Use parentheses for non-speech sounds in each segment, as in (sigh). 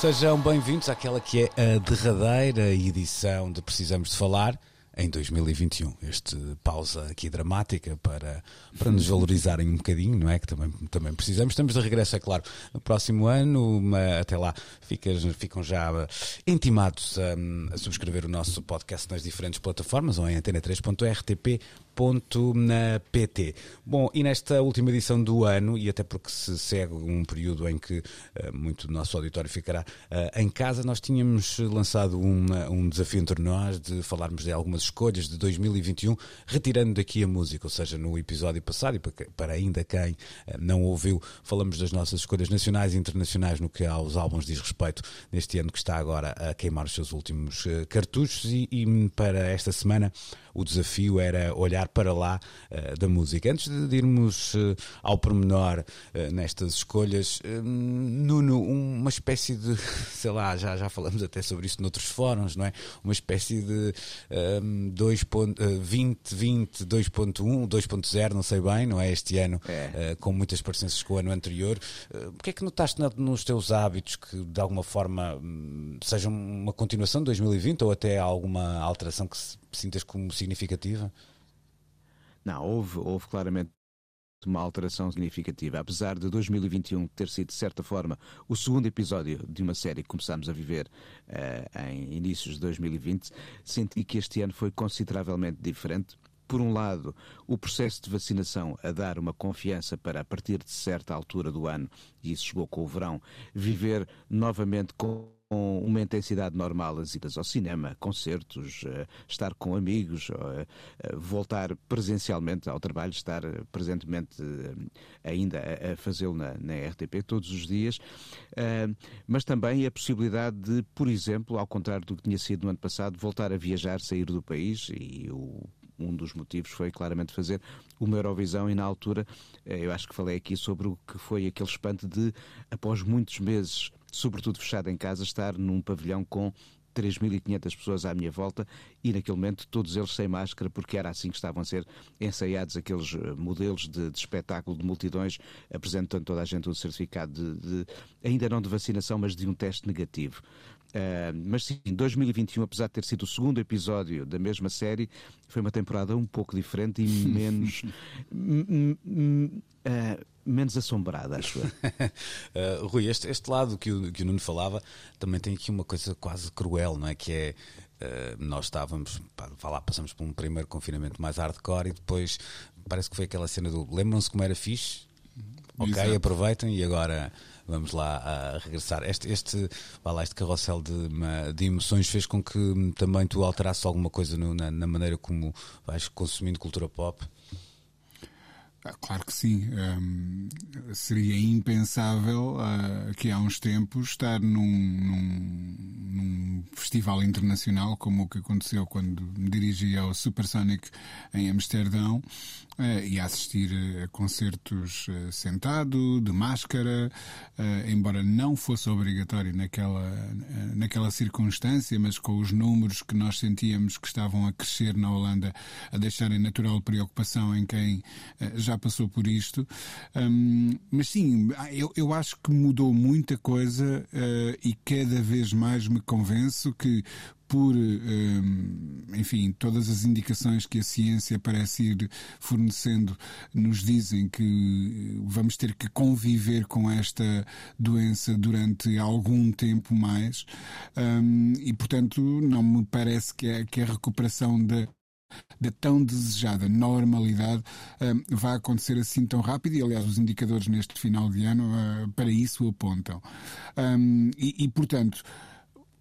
Sejam bem-vindos àquela que é a derradeira edição de Precisamos de Falar em 2021. Este pausa aqui dramática para, para nos valorizarem um bocadinho, não é? Que também, também precisamos. Estamos de regresso, é claro, no próximo ano. Uma, até lá ficas, ficam já uh, intimados um, a subscrever o nosso podcast nas diferentes plataformas ou em antena3.rtp na PT. Bom, e nesta última edição do ano, e até porque se segue um período em que uh, muito do nosso auditório ficará uh, em casa, nós tínhamos lançado uma, um desafio entre nós de falarmos de algumas escolhas de 2021, retirando daqui a música, ou seja, no episódio passado, e para, ainda quem uh, não ouviu, falamos das nossas escolhas nacionais e internacionais no que aos álbuns diz respeito neste ano que está agora a queimar os seus últimos cartuchos, e, e para esta semana o desafio era olhar para lá uh, da música. Antes de irmos uh, ao pormenor uh, nestas escolhas, Nuno, uma espécie de, (laughs) sei lá, já, já falamos até sobre isso noutros fóruns, não é? Uma espécie de um, 20, 20, 2.1, 2.0, não sei bem, não é? Este ano, É. com muitas parecenças com o ano anterior. o que é que notaste na- nos teus hábitos que de alguma forma hum, sejam uma continuação de 2020 ou até alguma alteração que se- sintas como significativa? Não, houve, houve claramente uma alteração significativa. Apesar de 2021 ter sido, de certa forma, o segundo episódio de uma série que começámos a viver eh, em inícios de 2020, senti que este ano foi consideravelmente diferente. Por um lado, o processo de vacinação a dar uma confiança para, a partir de certa altura do ano, e isso chegou com o verão, viver novamente com com uma intensidade normal as idas ao cinema, concertos, eh, estar com amigos, eh, eh, voltar presencialmente ao trabalho, estar presentemente ainda a, fazê-lo na, na RTP todos os dias, mas também a possibilidade de, por exemplo, ao contrário do que tinha sido no ano passado, voltar a viajar, sair do país e o um dos motivos foi claramente fazer uma Eurovisão e na altura eu acho que falei aqui sobre o que foi aquele espanto de, após muitos meses, sobretudo fechado em casa, estar num pavilhão com 3.500 pessoas à minha volta e naquele momento todos eles sem máscara porque era assim que estavam a ser ensaiados aqueles eh, modelos de, de espetáculo de multidões apresentando toda a gente o certificado de, de- ainda não de vacinação mas de um teste negativo. Ah, mas sim, 2021, apesar de ter sido o segundo episódio da mesma série, foi uma temporada um pouco diferente e menos. (laughs) ah, menos assombrada, acho eu. Uh, (laughs) Rui, este, este lado que o, que o Nuno falava também tem aqui uma coisa quase cruel, não é? Que é. uh, nós estávamos, pá, vá lá, passamos por um primeiro confinamento mais hardcore e depois parece que foi aquela cena do lembram-se como era fixe? Ok, Exato. aproveitem e agora vamos lá a regressar. Este, este, vá lá, este carrossel de, de emoções fez com que também tu alterasses alguma coisa no- na, na maneira como vais consumindo cultura pop. Ah, Claro que sim. Hum, seria impensável ah, que há uns tempos estar num, num- num festival internacional como o que aconteceu quando me dirigi ao Supersonic em Amsterdão ah, e a assistir a concertos ah, sentado, de máscara, ah, embora não fosse obrigatório naquela, naquela circunstância, mas com os números que nós sentíamos que estavam a crescer na Holanda, a deixarem natural preocupação em quem eh, já passou por isto. Hum, mas sim, ah, eu, eu acho que mudou muita coisa eh, e cada vez mais me convenço que por, hum, enfim, todas as indicações que a ciência parece ir fornecendo nos dizem que vamos ter que conviver com esta doença durante algum tempo mais Hum, e, portanto, não me parece que a, que a recuperação da da tão desejada normalidade hum, vai acontecer assim tão rápido e aliás os indicadores neste final de ano ah, para isso apontam. Hum, e, e, portanto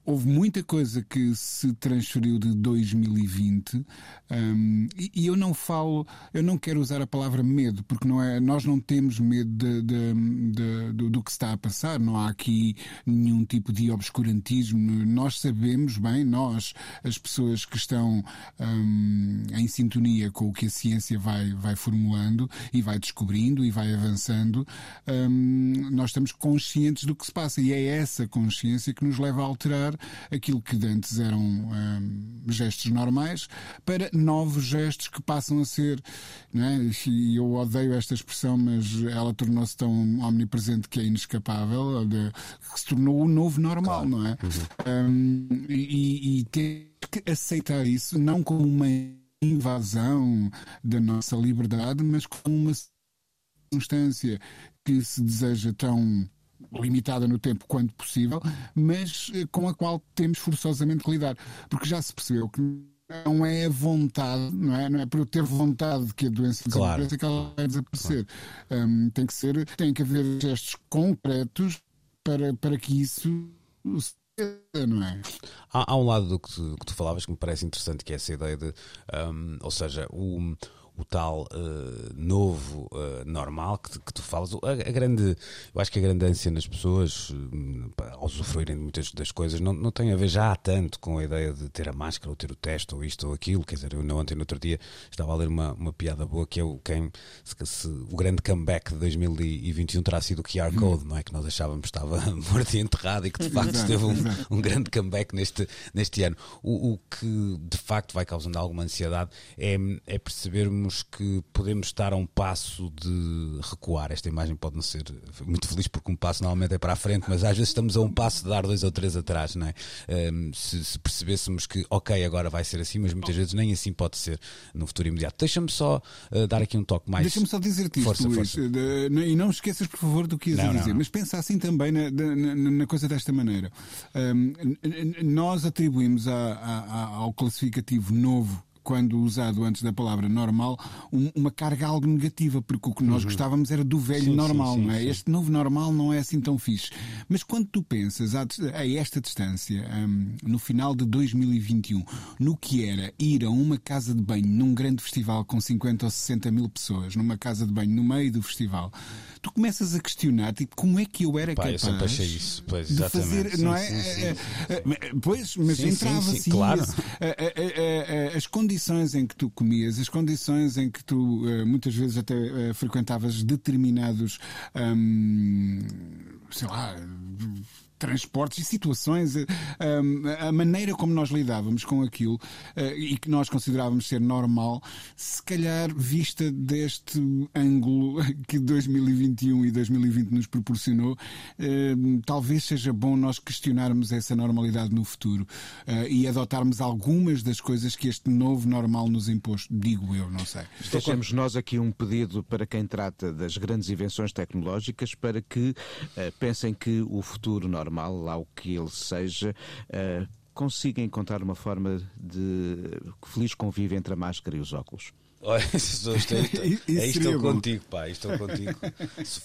houve muita coisa que se transferiu de 2020 hum, e, e eu não falo, eu não quero usar a palavra medo, porque não é, nós não temos medo de, de- de- do, do, que está a passar. Não há aqui nenhum tipo de obscurantismo. Nós sabemos bem, nós, as pessoas que estão um, em sintonia com o que a ciência vai, vai formulando e vai descobrindo e vai avançando, um, nós estamos conscientes do que se passa e é essa consciência que nos leva a alterar aquilo que antes eram um, gestos normais para novos gestos que passam a ser, não é? e eu odeio esta expressão, mas ela tornou-se tão omnipresente que é inescapável, de, que se tornou o novo normal, claro. não é? Uhum. Um, e, e ter que aceitar isso não como uma invasão da nossa liberdade, mas como uma circunstância que se deseja tão limitada no tempo quanto possível, mas eh, com a qual temos forçosamente que lidar. Porque já se percebeu que não é a vontade, não é? Não é por eu ter vontade de que a doença claro. desapareça que ela vai desaparecer. Claro. Um, tem que ser, tem que haver gestos concretos para, para que isso não é? Há, há um lado do que tu, que tu, falavas que me parece interessante, que é essa ideia de, um, ou seja, o o tal uh, novo uh, normal que, que, tu falas. A, a, grande, eu acho que a grande ânsia nas pessoas, uh, ao usufruírem de muitas das coisas, não, não tem a ver já tanto com a ideia de ter a máscara ou ter o teste ou isto ou aquilo. Quer dizer, eu não ontem, no outro dia, estava a ler uma, uma piada boa que é o, quem, se, se, o grande comeback de 2021 terá sido o QR hum. Code, não é? Que nós achávamos que estava (laughs) morto e enterrado e que de facto teve um, um, grande comeback neste, neste ano. O, o que de facto vai causando alguma ansiedade é, é que podemos estar a um passo de recuar. Esta imagem pode não ser muito feliz porque um passo normalmente é para a frente, mas às vezes estamos a um passo de dar dois ou três atrás, não é? Um, se, se, percebêssemos que, ok, agora vai ser assim, mas muitas vezes nem assim pode ser no futuro imediato. Deixa-me só uh, dar aqui um toque mais. Deixa-me só dizer-te isto, força, Luís, força. De, e não esqueças, por favor, do que ias não, dizer, não, mas pensa assim também na, na, na coisa desta maneira. Um, nós atribuímos a, a, a, ao classificativo novo quando usado antes da palavra normal, um, uma carga algo negativa, porque o que nós uhum. gostávamos era do velho sim, normal, sim, sim, não é? Este novo normal não é assim tão fixe. Mas quando tu pensas a, a esta distância, um, no final de 2021, no que era ir a uma casa de banho num grande festival com 50 ou 60 mil pessoas, numa casa de banho no meio do festival, tu começas a questionar tipo, como é que eu era Pá, capaz eu achei isso. Pois, de fazer, sim, não é? Sim, sim. Eh, eh, eh, pois, mas entrava assim, claro. as, as condições em que tu comias, as condições em que tu muitas vezes até frequentavas determinados, hum, sei lá transportes e situações, eh, a maneira como nós lidávamos com aquilo eh, e que nós considerávamos ser normal, se calhar vista deste ângulo (laughs) que 2021 e 2020 nos proporcionou, talvez seja bom nós questionarmos essa normalidade no futuro eh, e adotarmos algumas das coisas que este novo normal nos impôs, digo eu, não sei. Deixamos nós aqui um pedido para quem trata das grandes invenções tecnológicas para que pensem que o futuro normal normal, lá o que ele seja, uh, consiga encontrar uma forma de feliz convívio entre a máscara e os óculos. Olha, estou, estou, estou contigo, pá, estou contigo. (laughs)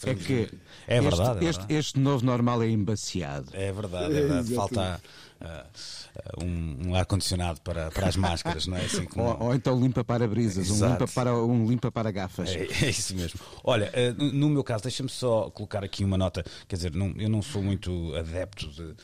É, que é verdade. Este, é verdade. este, novo normal é embaciado. É verdade, é verdade. Falta uh, um, ar-condicionado para, para as máscaras, não é? Assim (laughs) ou, então limpa para brisas, um limpa para, um limpa para gafas. É, é isso mesmo. Olha, uh, no meu caso, deixa-me só colocar aqui uma nota. Quer dizer, eu não sou muito adepto de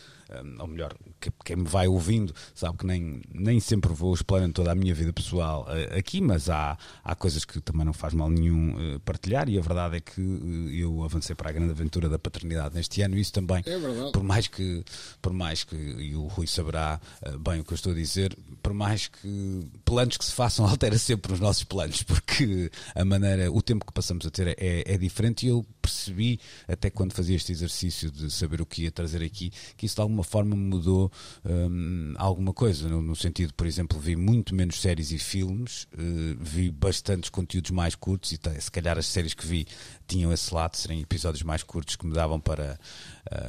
ou melhor, que, quem me vai ouvindo sabe que nem, nem sempre vou explorando toda a minha vida pessoal uh, aqui, mas há, há coisas que também não faz mal nenhum uh, partilhar e a verdade é que uh, eu avancei para a grande aventura da paternidade neste ano e isso também, é por mais que, por mais que, e o Rui saberá bem o que eu estou a dizer, por mais que planos que se façam (laughs) altera sempre os nossos planos, porque a maneira, o tempo que passamos a ter é, é diferente e eu percebi, até quando fazia este exercício de saber o que ia trazer aqui, que isso de alguma forma mudou hum, alguma coisa. No, no, sentido, por exemplo, vi muito menos séries e filmes, uh, vi bastantes conteúdos mais curtos e se calhar as séries que vi tinham esse lado, serem episódios mais curtos que me davam para,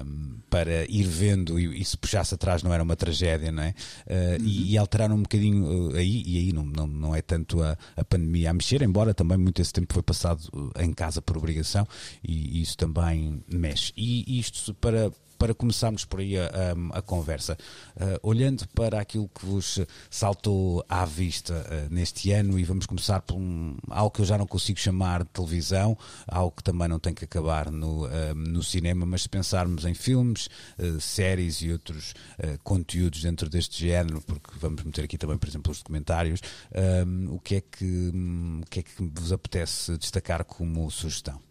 um, para ir vendo e, e, se puxasse atrás não era uma tragédia, não é? Uh, uhum. e, e, alteraram um bocadinho uh, aí, e aí não, não, não é tanto a, a pandemia a mexer, embora também muito esse tempo foi passado em casa por obrigação e, e isso também mexe. E isto para para começarmos por aí a, a, a conversa, uh, olhando para aquilo que vos saltou à vista uh, neste ano, e vamos começar por um, algo que eu já não consigo chamar de televisão, algo que também não tem que acabar no, uh, no cinema, mas se pensarmos em filmes, séries e outros conteúdos dentro deste género, porque vamos meter aqui também, por exemplo, os documentários, o, que é que, um, o que é que vos apetece destacar como sugestão?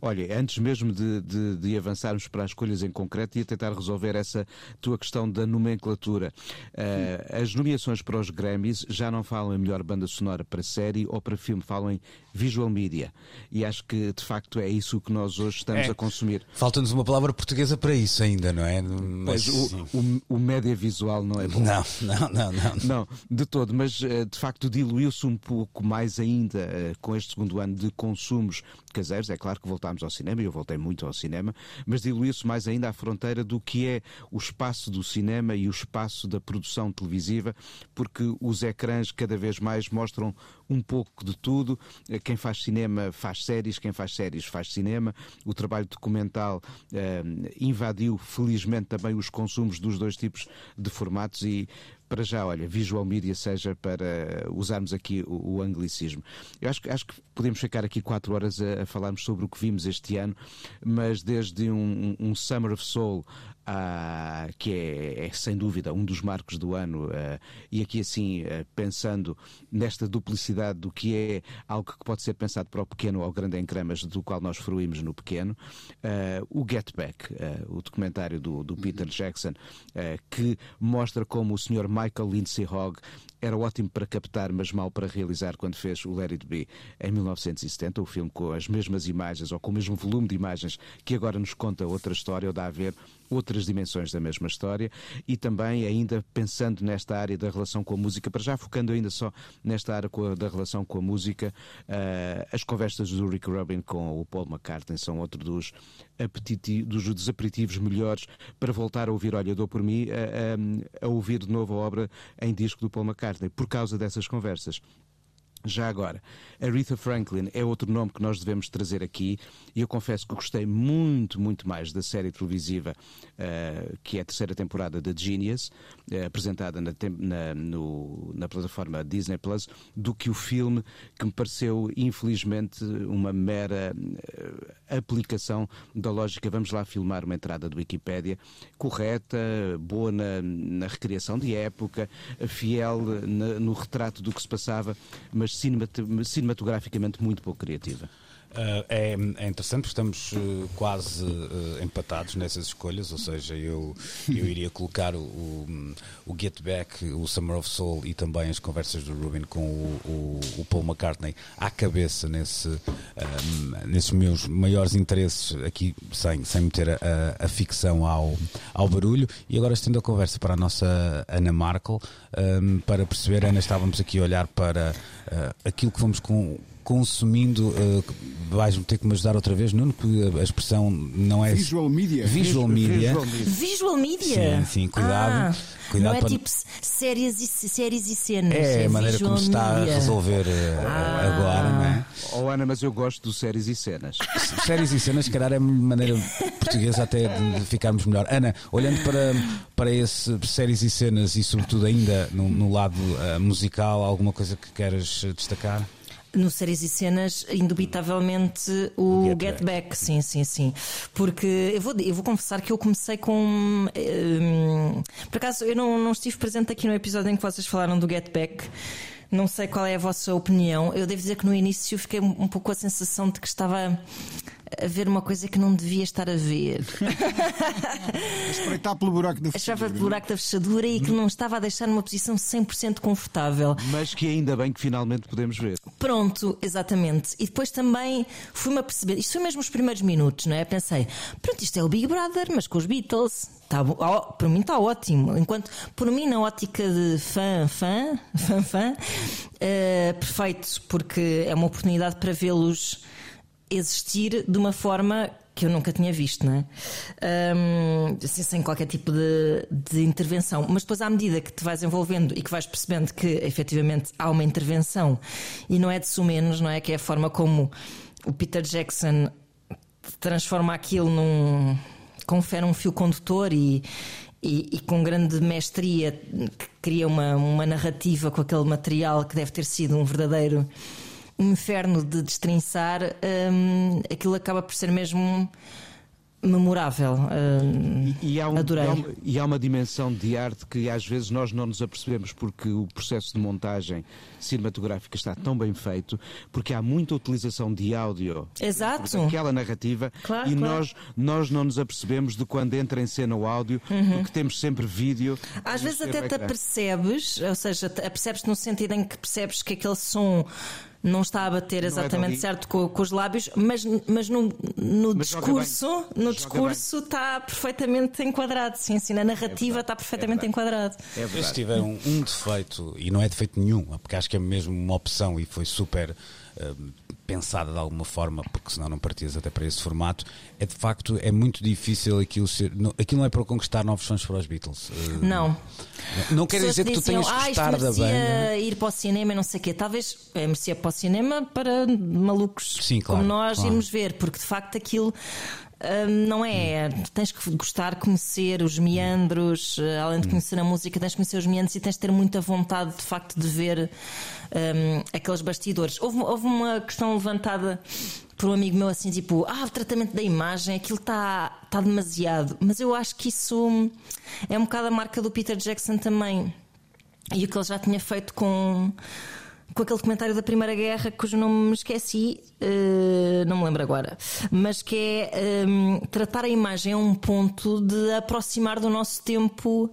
Olha, antes mesmo de, de, de, avançarmos para as escolhas em concreto, ia tentar resolver essa tua questão da nomenclatura. Uh, as nomeações para os Grammys já não falam em melhor banda sonora para série ou para filme, falam em visual media. E acho que de facto é isso que nós hoje estamos é. a consumir. Falta-nos uma palavra portuguesa para isso ainda, não é? Mas, mas o, o, o, média visual não é bom. Não, não, não, não. Não, de todo, mas eh, de facto diluiu-se um pouco mais ainda eh, com este segundo ano de consumos caseiros. É claro que voltámos ao cinema, e eu voltei muito ao cinema, mas diluiu-se mais ainda à fronteira do que é o espaço do cinema e o espaço da produção televisiva, porque os ecrãs cada vez mais mostram um pouco de tudo. Quem faz cinema faz séries, quem faz séries faz cinema. O trabalho documental eh, invadiu, felizmente, também os consumos dos dois tipos de formatos e para já, olha, visual media seja para usarmos aqui o, o anglicismo. Eu acho, acho, que podemos ficar aqui quatro horas a, a, falarmos sobre o que vimos este ano, mas desde um, um Summer of Soul ah, que é, é, sem dúvida um dos marcos do ano, ah, e aqui assim, ah, pensando nesta duplicidade do que é algo que pode ser pensado para o pequeno ou grande em cremas, do qual nós fruímos no pequeno, o Get Back, o documentário do, do Peter uhum. Jackson, que mostra como o Sr. Michael Lindsay Hogg era ótimo para captar, mas mal para realizar quando fez o Let It Be em 1970, o filme com as mesmas imagens ou com o mesmo volume de imagens que agora nos conta outra história ou dá a ver outras dimensões da mesma história e também ainda pensando nesta área da relação com a música, para já focando ainda só nesta área da relação com a música, uh, as conversas do Rick Rubin com o Paul McCartney são outro dos, dos, dos aperitivos melhores para voltar a ouvir Olha, dou por mim, a ouvir de novo a obra em disco do Paul McCartney, por causa dessas conversas. Já agora, Aretha Franklin é outro nome que nós devemos trazer aqui e eu confesso que gostei muito, muito mais da série televisiva uh, que é a terceira temporada da Genius, uh, apresentada na, na, no, na, plataforma Disney Plus, do que o filme que me pareceu, infelizmente, uma mera uh, aplicação da lógica. Vamos lá filmar uma entrada do Wikipédia correta, boa na, na recriação de época, fiel na, no retrato do que se passava, mas cinematograficamente muito pouco criativa. Uh, é, é, interessante porque estamos uh, quase uh, empatados nessas escolhas, ou seja, eu, eu iria colocar o, o, o, Get Back, o Summer of Soul e também as conversas do Rubin com o, o, Paul McCartney à cabeça nesse, nesses meus maiores interesses aqui, sem, sem meter a, a, ficção ao, ao barulho. E agora estendo a conversa para a nossa Ana Markel, um, para perceber, Ana, estávamos aqui a olhar para aquilo que vamos com consumindo, uh, vais-me ter que me ajudar outra vez, Nuno, que a expressão não é. Visual media. Visual media. Visual media. Sim, sim, cuidado. Ah, cuidado não é para... tipo séries e, séries e cenas. É, é a maneira como se está a resolver uh, ah. agora, não é? Oh, Ana, mas eu gosto do séries e cenas. (laughs) séries e cenas, se calhar é maneira portuguesa até de ficarmos melhor. Ana, olhando para, para esse séries e cenas e sobretudo ainda no, no lado uh, musical, alguma coisa que queres destacar? No Séries e Cenas, indubitavelmente o Get, Get Back. Back. sim, sim, sim. Porque eu vou, eu vou confessar que eu comecei com. Um, por acaso, eu não, não estive presente aqui no episódio em que vocês falaram do Get Back. Não sei qual é a vossa opinião. Eu devo dizer que no início fiquei um pouco com a sensação de que estava a ver uma coisa que não devia estar a ver. Espreitar pelo buraco da fechadura. Achava pelo buraco da fechadura e que não estava a deixar numa posição 100% confortável. Mas que ainda bem que finalmente podemos ver. Pronto, exatamente. E depois também fui-me a perceber, isto foi mesmo os primeiros minutos, não é? Pensei, pronto, isto é o Big Brother, mas com os Beatles. Tá, oh, para mim está ótimo. Enquanto, por mim, na ótica de fã, fã, fã, fã, uh, perfeito, porque é uma oportunidade para vê-los existir de uma forma que eu nunca tinha visto, não é? Um, assim, sem qualquer tipo de, de, intervenção. Mas depois, à medida que te vais envolvendo e que vais percebendo que efetivamente há uma intervenção e não é de sumenos, não é? Que é a forma como o Peter Jackson transforma aquilo num confere um fio condutor e, e, e, com grande mestria cria uma, uma narrativa com aquele material que deve ter sido um verdadeiro inferno de destrinçar, um, aquilo acaba por ser mesmo memorável. Uh, e, há um, adorei. E há, uma, e há, uma, dimensão de arte que às vezes nós não nos apercebemos porque o processo de montagem cinematográfica está tão bem feito, porque há muita utilização de áudio Exato. aquela narrativa claro, e claro. Nós, nós não nos apercebemos de quando entra em cena o áudio, uhum. porque temos sempre vídeo. Às vezes até te apercebes, ou seja, apercebes no sentido em que percebes que aquele som não está a bater exatamente é certo com, com, os lábios, mas, mas no, no mas discurso, no discurso está perfeitamente enquadrado. Sim, sim, na narrativa é está perfeitamente é enquadrado. É Se tiver um, um, defeito, e não é defeito nenhum, porque acho que é mesmo uma opção e foi super. Uh, pensada de alguma forma, porque senão não partias até para esse formato, é de facto é muito difícil aquilo ser. Não, aquilo não é para conquistar novos fãs para os Beatles. Uh, não. Não quer dizer que, tu tenhas que ah, gostar da banda. ir para o cinema e não sei o quê. Talvez é, merecia para o cinema para malucos Sim, claro, como nós claro. irmos ver, porque de facto aquilo. Hum, não é, tens que gostar, conhecer os meandros, eh, além de conhecer a música, tens que conhecer os meandros e tens de ter muita vontade de facto de ver aqueles bastidores. Houve, houve uma questão levantada por um amigo meu assim, tipo, ah, o tratamento da imagem, aquilo está tá demasiado. Mas eu acho que isso é um bocado a marca do Peter Jackson também. E o que ele já tinha feito com com aquele comentário da Primeira Guerra, cujo nome me esqueci, uh, não me lembro agora, mas que é um, tratar a imagem a um ponto de aproximar do nosso tempo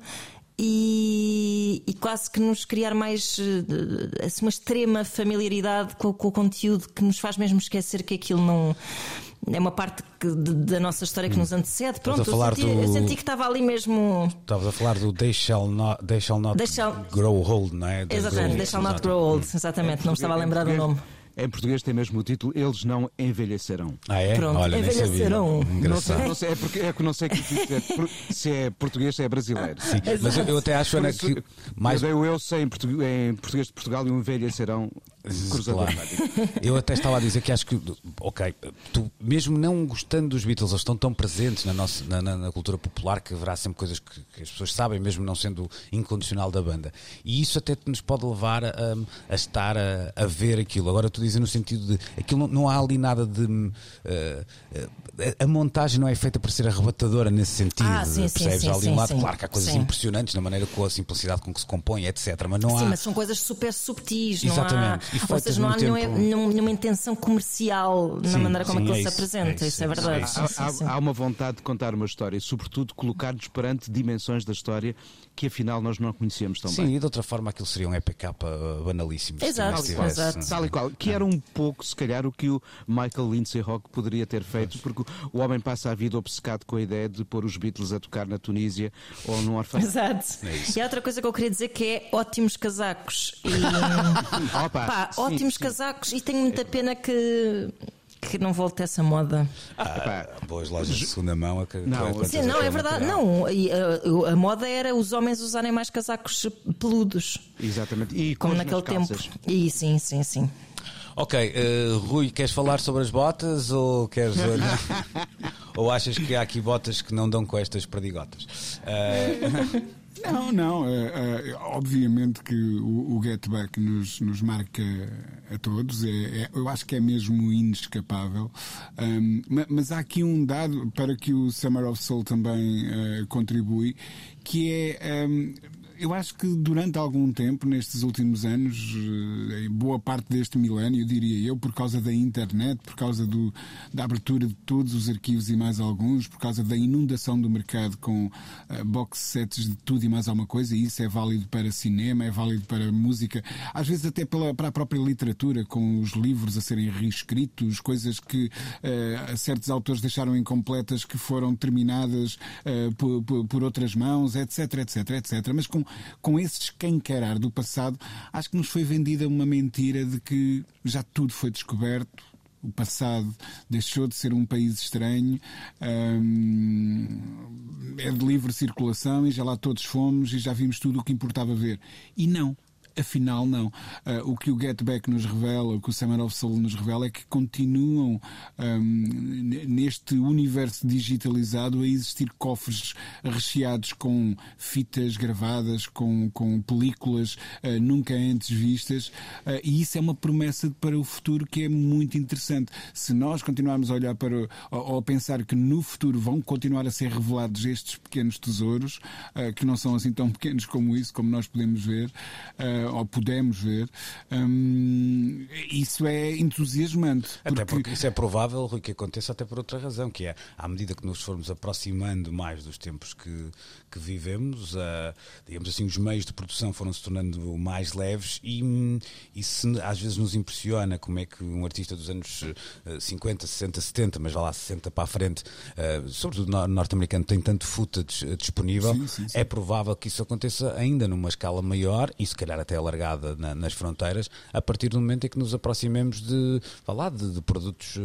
e, e, quase que nos criar mais assim, uma extrema familiaridade com, com, o conteúdo que nos faz mesmo esquecer que aquilo não. É uma parte que, de, da nossa história que nos antecede. Pronto, a falar eu, senti, do... eu senti que estava ali mesmo. Estavas a falar do They Shall Not, they shall not they shall... Grow Old, não é? Exatamente, They Shall Not Grow Old, exatamente, não me estava a lembrar do nome. Em português tem mesmo o título Eles Não Envelhecerão. Ah, é? Pronto, Olha, envelhecerão. Não sei, não sei, é, porque, é que não sei que se é português ou é brasileiro. Sim, mas eu, eu, até acho, Ana, que mais. Eu, eu sei em português, em português de Portugal e o envelhecerão cruzador claro. Eu até estava a dizer que acho que, ok, tu, mesmo não gostando dos Beatles, eles estão tão presentes na, nossa, na, na, na cultura popular que haverá sempre coisas que, que, as pessoas sabem, mesmo não sendo incondicional da banda. E isso até nos pode levar a, a estar a, a, ver aquilo. Agora, tu dizes no sentido de aquilo não, não há ali nada de. Uh, uh, a montagem não é feita para ser arrebatadora nesse sentido, ah, sim, percebes? Sim, ali sim, um lado, sim, claro que há coisas impressionantes na maneira com a simplicidade com que se compõe, etc. Mas não sim, há. mas são coisas super subtis, Exatamente. não há. Ou seja, não há nenhuma, nenhuma, intenção comercial na maneira como sim, aquilo é se apresenta, é isso, isso, é verdade. Há, há, há uma vontade de contar uma história e, sobretudo, colocar-nos perante dimensões da história que afinal nós não conhecíamos tão Sim, bem. e de outra forma aquilo seria um EPK banalíssimo. Exato, tivesse, exato. Tal e qual. Que era um pouco, se calhar, o que o Michael Lindsay Rock poderia ter feito, porque o homem passa a vida obcecado com a ideia de pôr os Beatles a tocar na Tunísia ou num orfanato. Exato. É e há outra coisa que eu queria dizer que é ótimos casacos. E, (laughs) Opa, pá, sim, ótimos sim. casacos e tenho muita pena que que não volte essa moda. Ah, boas lojas de segunda mão. A, Não, Sim, não, é verdade. Não, e, uh, a moda era os homens usarem mais casacos peludos, Exatamente. E como naquele nas tempo. E sim, sim, sim. Ok, eh, Rui, queres falar sobre as botas ou queres. (laughs) ou achas que há aqui botas que não dão com estas perdigotas? Eh, (laughs) Não, não. é, é, obviamente que o, o Get Back nos, nos marca a todos. É, é- eu acho que é mesmo inescapável. Ma- mas há aqui um dado para que o Summer of Soul também eh, contribui, que é. ahm, eu acho que durante algum tempo, nestes últimos anos, eh, em boa parte deste milénio, diria eu, por causa da internet, por causa do, da abertura de todos os arquivos e mais alguns, por causa da inundação do mercado com eh, box sets de tudo e mais alguma coisa, e isso é válido para cinema, é válido para música, às vezes até pela, para a própria literatura, com os livros a serem reescritos, coisas que eh, certos autores deixaram incompletas que foram terminadas eh, por, por- por outras mãos, etc, etc, etc. Mas com, com esse escancarar do passado, acho que nos foi vendida uma mentira de que já tudo foi descoberto, o passado deixou de ser um país estranho, hum, é de livre circulação e já lá todos fomos e já vimos tudo o que importava ver. E não. Afinal não. Uh, o que o Get Back nos revela, o que o Summer of Soul nos revela é que continuam um, neste universo digitalizado a existir cofres recheados com fitas gravadas, com, com películas uh, nunca antes vistas, uh, e isso é uma promessa para o futuro que é muito interessante. Se nós continuarmos a olhar para ou, ou a pensar que no futuro vão continuar a ser revelados estes pequenos tesouros, que não são assim tão (laughs) pequenos como isso, como nós podemos ver, ou podemos ver, um, isso é entusiasmante. Porque... Até porque isso é provável que aconteça até por outra razão, que é à medida que nos formos aproximando mais dos tempos que, que vivemos, uh, digamos assim, os meios de produção foram se tornando mais leves e, e se às vezes nos impressiona como é que um artista dos anos 50, 60, 70, mas vá lá 60 para a frente, uh, sobretudo norte-americano, tem tanto footage disponível, sim, sim, sim. é provável que isso aconteça ainda numa escala maior e se calhar até alargada na, nas fronteiras, a partir do momento em que nos aproximemos de, vá de, de produtos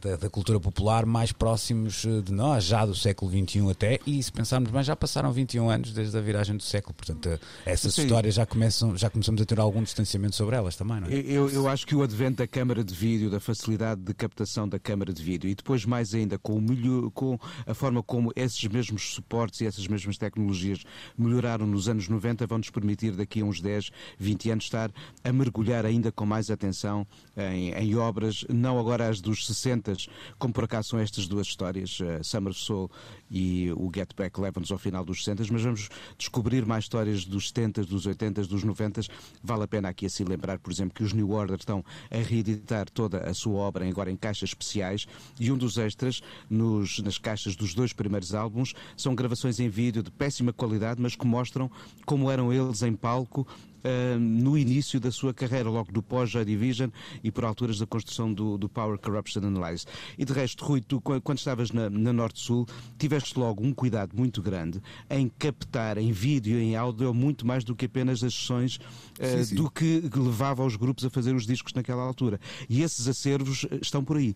da, da, cultura popular mais próximos de nós, já do século XXI até, e se pensarmos bem, já passaram 21 anos desde a viragem do século, portanto essas histórias já, começam, já começamos a ter algum distanciamento sobre elas também, não é? Eu, eu acho que o advento da câmara de vídeo, da facilidade de captação da câmara de vídeo e depois mais ainda com, o melhor, com a forma como esses mesmos suportes e essas mesmas tecnologias melhoraram nos anos 90 vão nos permitir daqui a uns 10, 20 anos estar a mergulhar ainda com mais atenção em, em obras, não agora as dos 60, como por acaso são estas duas histórias, uh, Summer Soul e o Get Back levam-nos ao final dos 60, mas vamos descobrir mais histórias dos 70, dos 80, dos 90. Vale a pena aqui assim lembrar, por exemplo, que os New Order estão a reeditar toda a sua obra agora em caixas especiais e um dos extras nos, nas caixas dos dois primeiros álbuns são gravações em vídeo de péssima qualidade, mas que mostram como eram eles em palco uh, no início da sua carreira, logo do pós-Joy Division e por alturas da construção do, do Power Corruption Analyze. E de resto, Rui, tu quando estavas na, na Norte-Sul, tiveste logo um cuidado muito grande em captar em vídeo, em áudio, muito mais do que apenas as sessões uh, sim, sim. do que levava os grupos a fazer os discos naquela altura. E esses acervos estão por aí.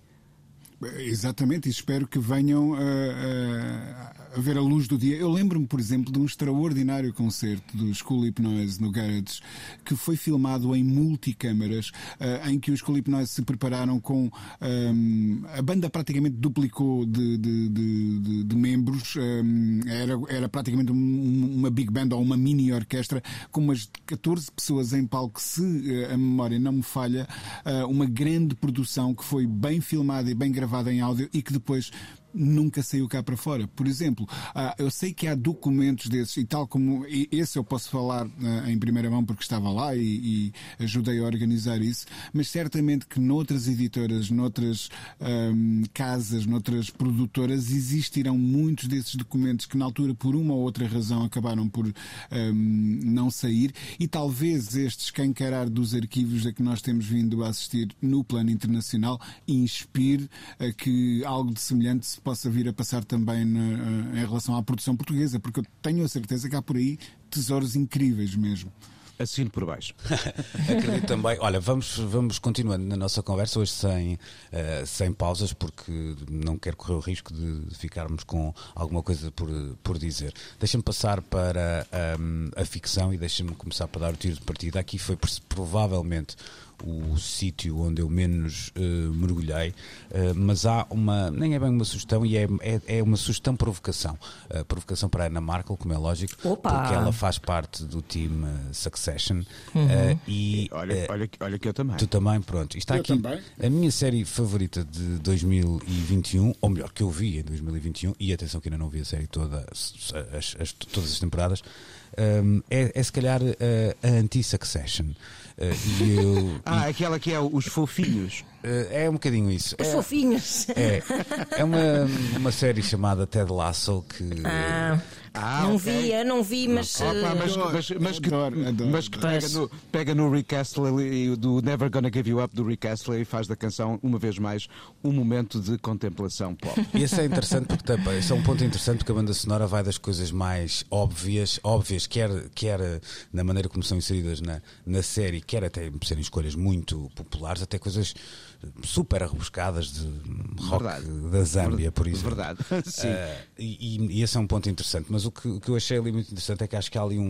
Exatamente, e espero que venham a, a, a, ver a luz do dia. Eu lembro-me, por exemplo, de um extraordinário concerto do School Hypnosis no Garage, que foi filmado em multicâmaras, uh, em que os School Hypnosis se prepararam com. Um, a banda praticamente duplicou de, de, de, de membros, um, era, era praticamente um, uma big band ou uma mini orquestra, com umas 14 pessoas em palco, se uh, a memória não me falha, uh, uma grande produção que foi bem filmada e bem gravada em áudio e que depois nunca saiu cá para fora. Por exemplo, eu sei que há documentos desses e tal como esse eu posso falar ah, em primeira mão porque estava lá e, e ajudei a organizar isso, mas certamente que noutras editoras, noutras um, casas, noutras produtoras existirão muitos desses documentos que na altura por uma ou outra razão acabaram por um, não sair e talvez este escancarar dos arquivos a que nós temos vindo a assistir no plano internacional inspire a que algo de semelhante se possa vir a passar também na, em relação à produção portuguesa, porque eu tenho a certeza que há por aí tesouros incríveis mesmo. Assino por baixo. (laughs) Acredito também. Olha, vamos, vamos continuando na nossa conversa hoje sem, uh, sem pausas, porque não quero correr o risco de ficarmos com alguma coisa por, por dizer. Deixa-me passar para um, a ficção e deixa-me começar para dar o tiro de partida. Aqui foi provavelmente o sítio onde eu menos uh, mergulhei, uh, mas há uma, nem é bem uma sugestão, e é, é, é uma sugestão provocação. Uh, provocação para a Ana Markle, como é lógico, Opa. porque ela faz parte do time Succession. Uhum. e olha, olha, olha que eu também. Tu também, pronto. Está eu aqui também. a minha série favorita de 2021, ou melhor, que eu vi em 2021, e atenção que ainda não vi a série toda, as, as, todas as temporadas. Um, é, é se calhar a anti-succession. Uh, e eu, (laughs) ah, e... aquela que é os fofinhos. Uh, é um bocadinho isso. Os é, fofinhos. É, (laughs) é uma, uma série chamada Ted Lasso que. Ah. Ah, não okay. vi, eu não vi, mas. Mas, mas, mas, que, adoro, adoro. mas que pega, no, pega no Rick Astley do Never Gonna Give You Up do Rick Astley e faz da canção, uma vez mais, um momento de contemplação pop. E esse é interessante porque também, esse é um ponto interessante porque a banda sonora vai das coisas mais óbvias, óbvias, quer, quer na maneira como são inseridas na, na série, quer até serem escolhas muito populares, até coisas super rebuscadas de rock Verdade. da Zâmbia, por exemplo. Verdade, (laughs) sim. Uh, e, e, esse é um ponto interessante. Mas o que, o que eu achei ali muito interessante é que acho que há ali um,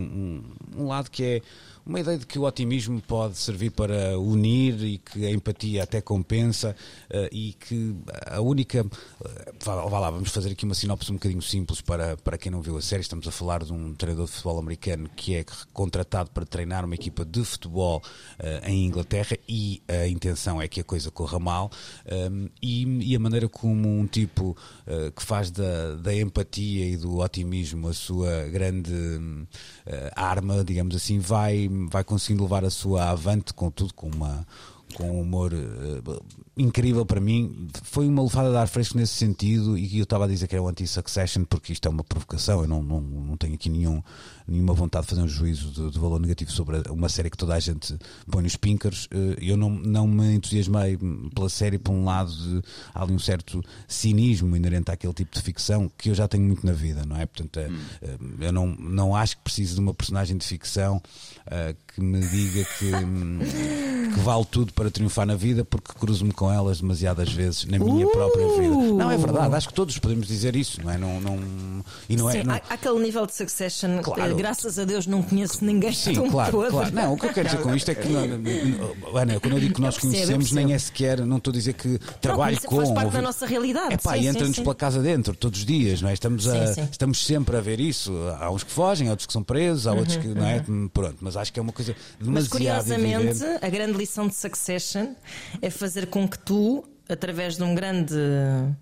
um, um lado que é uma ideia de que o otimismo pode servir para unir e que a empatia até compensa uh, e que a única. Uh, vá, lá, vamos fazer aqui uma sinopse um bocadinho simples para, para quem não viu a série. Estamos a falar de um treinador de futebol americano que é contratado para treinar uma equipa de futebol uh, em Inglaterra e a intenção é que a coisa corra mal. Um, e, e, a maneira como um tipo que faz da, da empatia e do otimismo a sua grande arma, digamos assim, vai vai conseguindo levar a sua avante com tudo, com uma com um humor uh, incrível para mim. Foi uma levada de ar fresco nesse sentido. E eu estava a dizer que é o anti-succession, porque isto é uma provocação. Eu não, não, não tenho aqui nenhum, nenhuma vontade de fazer um juízo de, de, valor negativo sobre uma série que toda a gente põe nos pinkers. Uh, eu não, não me entusiasmei pela série, por um lado, de, há ali um certo cinismo inerente àquele tipo de ficção que eu já tenho muito na vida, não é? Portanto, uh, hum. eu não, não acho que precise de uma personagem de ficção que me diga que, que vale tudo para triunfar na vida porque cruzo-me com elas demasiadas vezes na minha uh! própria vida. Não, é verdade, acho que todos podemos dizer isso, não é? Não, não, e não é, Sim, é não... Há, aquele nível de succession, claro. graças a Deus não conheço ninguém Sim, tão claro, podre. claro. Não, o que eu quero dizer com isto é que, Ana, quando eu digo que nós conhecemos, nem é sequer, não estou a dizer que trabalho não, com. Faz parte da nossa realidade. É pá, entra-nos pela casa dentro todos os dias, não é? Estamos, a, estamos sempre a ver isso. Há uns que fogem, há outros que são presos, há outros que, não é? Uhum. Pronto, mas acho que é uma coisa demasiado. Mas curiosamente, evidente. a grande lição de Succession é fazer com que tu, através de um grande. Uh,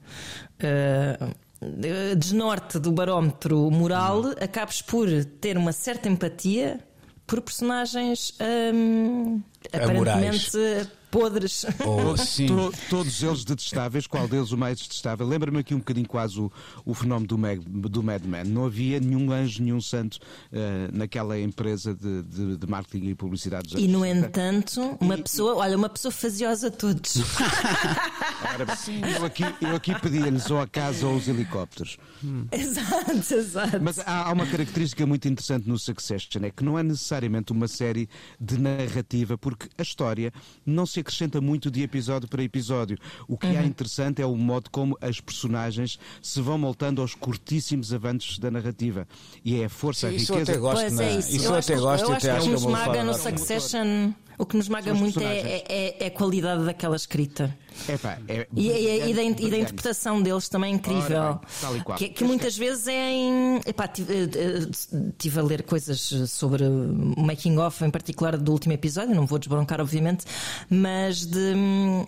desnorte do barómetro moral, hum. acabes por ter uma certa empatia por personagens um, aparentemente podres. Oh, (laughs) to, todos eles detestáveis, qual deles o mais detestável? Lembra-me aqui um bocadinho quase o, o fenómeno do, Mag, do Mad Men. Não havia nenhum anjo, nenhum santo uh, naquela empresa de, de, de, marketing e publicidade. E no entanto, uma e, pessoa, olha, uma pessoa faziosa a todos. (laughs) Ora, Sim. Eu aqui, eu aqui pedia-lhes ou a casa ou os helicópteros. Hum. Exato, exato. Mas há, há uma característica muito interessante no Succession, é que não é necessariamente uma série de narrativa, porque a história não se acrescenta muito de episódio para episódio. O que uhum. é interessante é o modo como as personagens se vão montando aos curtíssimos avanços da narrativa. E é a força, Sim, a riqueza. Isso até gosto, pois é isso. Isso eu, eu até gosto. Eu acho que nos esmaga no Succession o que nos maga muito é, é, é, é, a qualidade daquela escrita. Epá, é, e, e, e, da, e, da, interpretação deles também é incrível. Ora, bem, que, que, muitas vezes é em. Epá, tive, eh, eh, tive, a ler coisas sobre o making of, em particular do último episódio, não vou desbroncar, obviamente, mas de,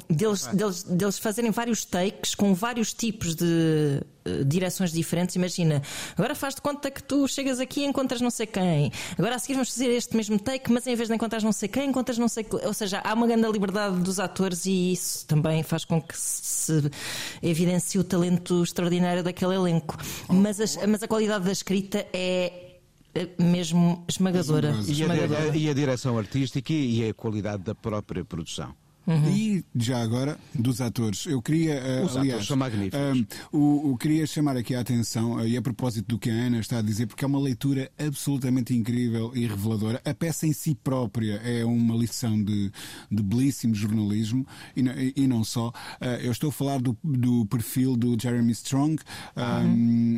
deles, deles, deles fazerem vários takes com vários tipos de direções diferentes. Imagina, agora faz de conta que tu chegas aqui e encontras não sei quem. Agora a seguir vamos fazer este mesmo take, mas em vez de encontrar não sei quem, encontras não sei. Ou seja, há uma grande liberdade dos atores e isso também faz com que se evidencie o talento extraordinário daquele elenco. Mas, a, mas a qualidade da escrita é mesmo esmagadora. E a, e a direção artística e a qualidade da própria produção. Uhum. E já agora, dos atores, eu queria. Uh, Os aliás, são magníficos. Uh, o, o, queria chamar aqui a atenção, uh, e a propósito do que a Ana está a dizer, porque é uma leitura absolutamente incrível e reveladora. A peça em si própria é uma lição de, de belíssimo jornalismo e, e, e não só. eu estou a falar do, do perfil do Jeremy Strong, um,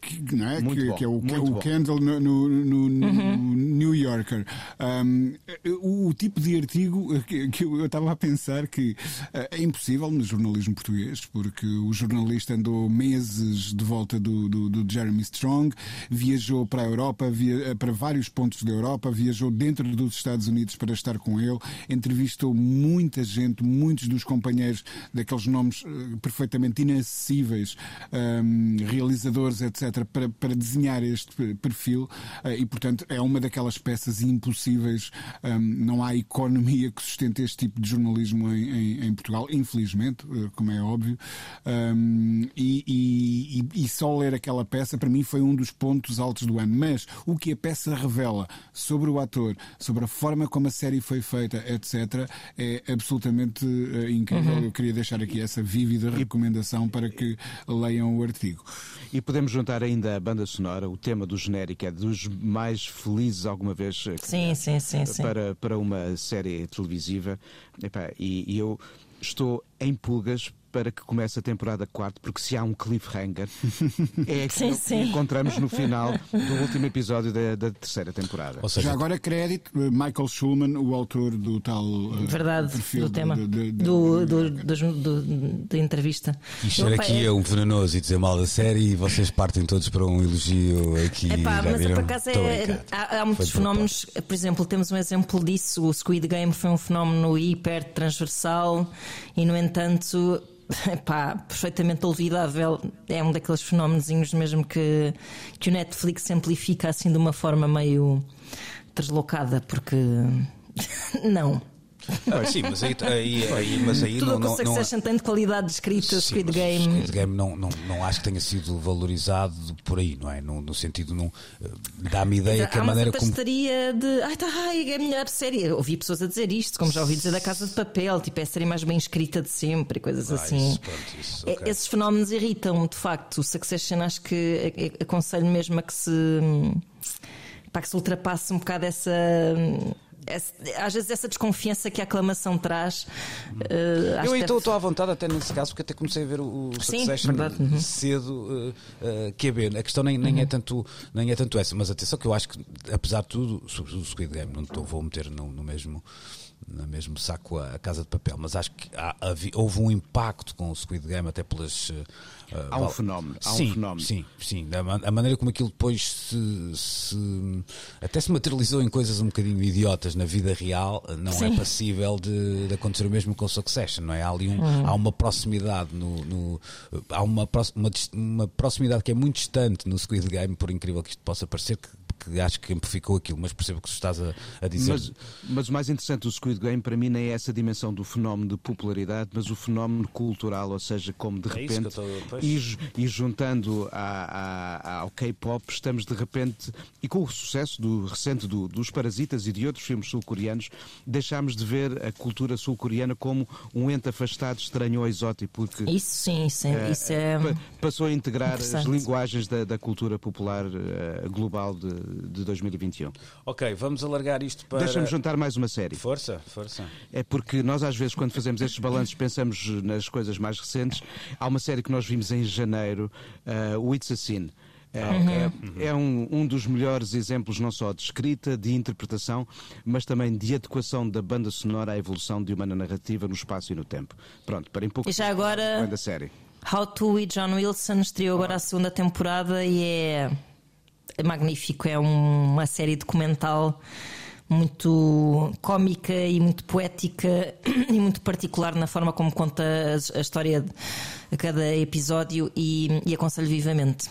que, não é? que, que, é o, que é o Kendall no, no, no, uhum. no New Yorker. Um, o, o, tipo de artigo que, que eu estava a pensar que uh, é impossível no jornalismo português, porque o jornalista andou meses de volta do, do, do Jeremy Strong, viajou para a Europa, via, eh, para vários pontos da Europa, viajou dentro dos Estados Unidos para estar com ele, entrevistou muita gente, muitos dos companheiros daqueles nomes uh, perfeitamente inacessíveis, um, realizadores, etc., para, para desenhar este perfil e, portanto, é uma daquelas peças impossíveis. Um, não há economia que sustente este tipo de jornalismo jornalismo em, em, em Portugal, infelizmente, eh, como é óbvio, um, e, e, e, só ler aquela peça para mim foi um dos pontos altos do ano. Mas o que a peça revela sobre o ator, sobre a forma como a série foi feita, etc., é absolutamente uh, incrível. Uhum. Eu queria deixar aqui essa vívida recomendação para que leiam o artigo. E podemos juntar ainda a banda sonora, o tema do genérico é dos mais felizes alguma vez eh, sim, sim, sim, para, sim. para uma série televisiva. Epá, e, e eu estou em pulgas para que comece a temporada 4, porque se há um cliffhanger, (laughs) é aquilo Sim, que sim. encontramos no final do (laughs) último episódio da, da terceira temporada. Ou seja, Já agora crédito, Michael Schulman, o autor do tal eh, Verdade, perfil do tema. de- de- de- do, do, do- da entrevista. quis ser aqui é- um venenoso e dizer mal da série e vocês partem todos para um elogio aqui. Epá, mas viram? por acaso é, há, há muitos Foi fenómenos. Por exemplo, temos um exemplo disso. O Squid Game foi um fenómeno hiper transversal e, no entanto, (laughs) epá, perfeitamente olvidável. É um daqueles fenómenos mesmo que, que o Netflix amplifica assim de uma forma meio deslocada, porque (laughs) não. Ah, sim, mas aí, aí, aí- mas aí Tudo não, o que o não, não, Succession tem de qualidade de escrita, Sim, Squid Game. Squid Game não, não, não acho que tenha sido valorizado por aí, não é? No, no sentido, não, eh, dá-me ideia que Há a maneira como. fantastaria de ai, tá, ai, é a melhor série. Eu ouvi pessoas a dizer isto, como já ouvi dizer da Casa de Papel, tipo, é a série mais bem escrita de sempre e coisas Ah, assim. isso, pronto, isso, É- ok. Esses fenómenos irritam-me, de facto. O Succession acho que é- é- aconselho mesmo a que se. para que se ultrapasse um bocado essa. Essa- às vezes essa desconfiança que a aclamação traz. acho Eu estou deve- à vontade, até nesse caso, porque até comecei a ver o, o Sim, Succession verdade, uhum. cedo uh, uh, é. A questão nem, nem, Uhum. é tanto, nem é tanto essa, mas atenção que eu acho que, apesar de tudo, sobre o Squid Game, não estou, vou meter no, no mesmo. No mesmo saco a, Casa de Papel, mas acho que há- havi- houve um impacto com o Squid Game, até pelas. uh, uh, Há um val- fenómeno, há um sim, fenómeno. Sim, sim. A, a maneira como aquilo depois se, se- até se materializou em coisas um bocadinho idiotas na vida real, não é Sim. passível de, de acontecer o mesmo com o Succession, não é? Há ali um- Uhum. há uma proximidade no, no- há uma, uma, uma proximidade que é muito distante no Squid Game, por incrível que isto possa parecer, que, que acho que amplificou aquilo, mas percebo o que tu estás a, a dizer. Mas, mas o mais interessante do Squid Game para mim nem é essa dimensão do fenómeno de popularidade, mas o fenómeno cultural, ou seja, como de É repente, estou- e, e juntando à- à- ao K-pop, estamos de repente, e com o sucesso do, recente do- dos Parasitas e de outros filmes sul-coreanos, deixámos de ver a cultura sul-coreana como um ente afastado, estranho ou exótico, porque Isso sim, isso é. Isso é pa- passou a integrar as linguagens da, da cultura popular eh, global de, de 2021. Ok, vamos alargar isto para. Deixa-me juntar mais uma série. Força, força. É porque nós, às vezes, quando fazemos estes balanços, pensamos nas coisas mais recentes. Há uma série que nós vimos em janeiro, uh, o It's a Sin. É, é- é um, um dos melhores exemplos, não só de escrita, de interpretação, mas também de adequação da banda sonora à evolução de uma narrativa no espaço e no tempo. Pronto, para em pouco E já agora- da série. How to e John Wilson estreou agora a segunda temporada e é, é magnífico. É um- uma série documental muito cómica e muito poética (clears throat) e muito particular na forma como conta a, a história de a cada episódio e, e aconselho vivamente.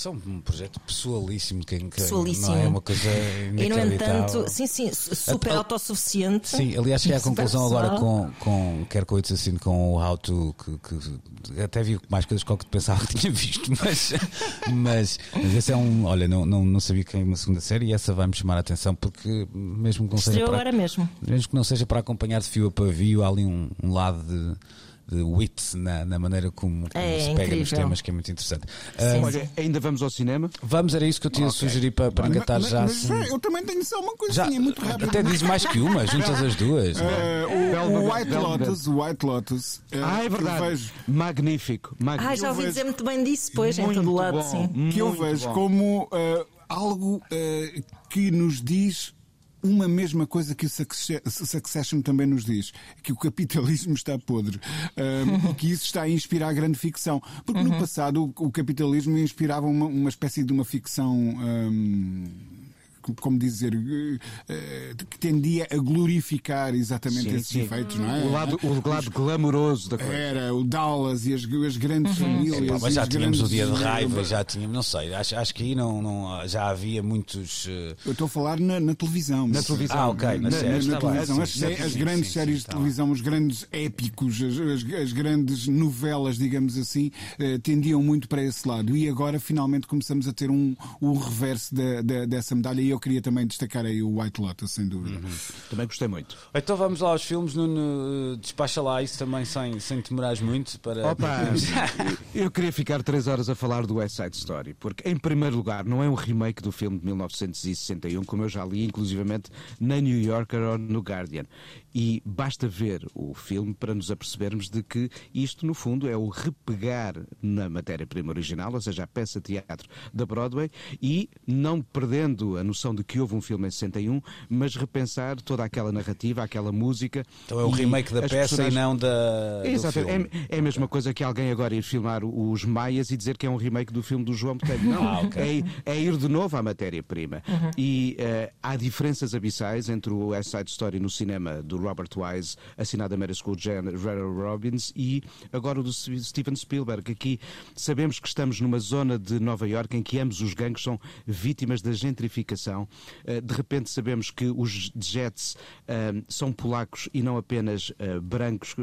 Isso é um projeto pessoalíssimo, que, que Pessoalíssimo. não é uma coisa E no entanto, sim, sim, super A- autossuficiente. Sim, aliás, cheguei à conclusão agora com, com quer com isso assim, com o How to, que, que até vi mais coisas que eu pensava que tinha visto, (laughs) mas, mas, mas esse é um, olha, não, não, não sabia que é uma segunda série e essa vai-me chamar a atenção porque mesmo que não seja para, mesmo. mesmo que não seja para acompanhar de fio a pavio, há ali um, um lado de wit na, na maneira como, como É se pega nos incrível. temas que é muito interessante. Sim. Ah, Olha, ainda vamos ao cinema? vamos, era isso que eu tinha a sugerir para, para engatar já. mas, assim. eu também tenho só uma já coisinha muito rápida. até dizes (laughs) mais que uma, juntas as duas. Eh, o, o White Velvet. Lotus, o White Lotus. eh, Ah, é verdade. vejo- Magnífico. magnífico. Ah, já ouvi dizer muito bem disso, pois, em todo lado, bom, sim. que eu vejo bom. como eh, algo eh, que nos diz uma mesma coisa que o Succe- Succession também nos diz, que o capitalismo está podre eh, (laughs) e que isso está a inspirar grande ficção. Porque no passado o, o capitalismo inspirava uma, uma espécie de uma ficção. hum, como dizer, eh, que tendia a glorificar exatamente Sim, esses sim. efeitos, não é? O lado, o lado glamouroso da coisa. Era o Dallas e as, as grandes Uhum. famílias. Epá, mas já tínhamos o dia de raiva, já tínhamos, não sei, acho, acho que aí não, não, já havia muitos. eh, Eu estou a falar na, na televisão. Na televisão. Ah, ok, Na, nas na- séries, na tá bem, televisão, sim, as, sim, as grandes sim, séries sim, de tá televisão, os grandes épicos, as, as- as grandes novelas, digamos assim, eh, tendiam muito para esse lado. E agora finalmente começamos a ter um, o reverso da- da- dessa medalha. E eu queria também destacar aí o White Lotus, sem dúvida. Uhum. Também gostei muito. Então vamos lá aos filmes, Nuno, despacha lá isso também sem, sem te demorares muito para. Opa, eu queria ficar três horas a falar do West Side Story, porque, em primeiro lugar, não é um remake do filme de 1961, como eu já li, inclusivamente, na New Yorker ou no Guardian. E basta ver o filme para nos apercebermos de que isto, no fundo, é o repegar na matéria-prima original, ou seja, a peça de teatro da Broadway, e não perdendo a noção de que houve um filme em 61, mas repensar toda aquela narrativa, aquela música. Então é o remake da peça personagens- e não da. filme. é, é a mesma coisa que alguém agora ir filmar os Maias e dizer que é um remake do filme do João Botelho. Não, (laughs) Ah, ok. é, é ir de novo à matéria-prima. E eh, há diferenças abissais entre o West Side Story no cinema do Robert Wise, assinado a Mary School Jan Rara Robbins, e agora o do Steven Spielberg. Aqui sabemos que estamos numa zona de Nova York em que ambos os gangues são vítimas da gentrificação. Eh, de repente sabemos que os Jets eh, são polacos e não apenas eh, brancos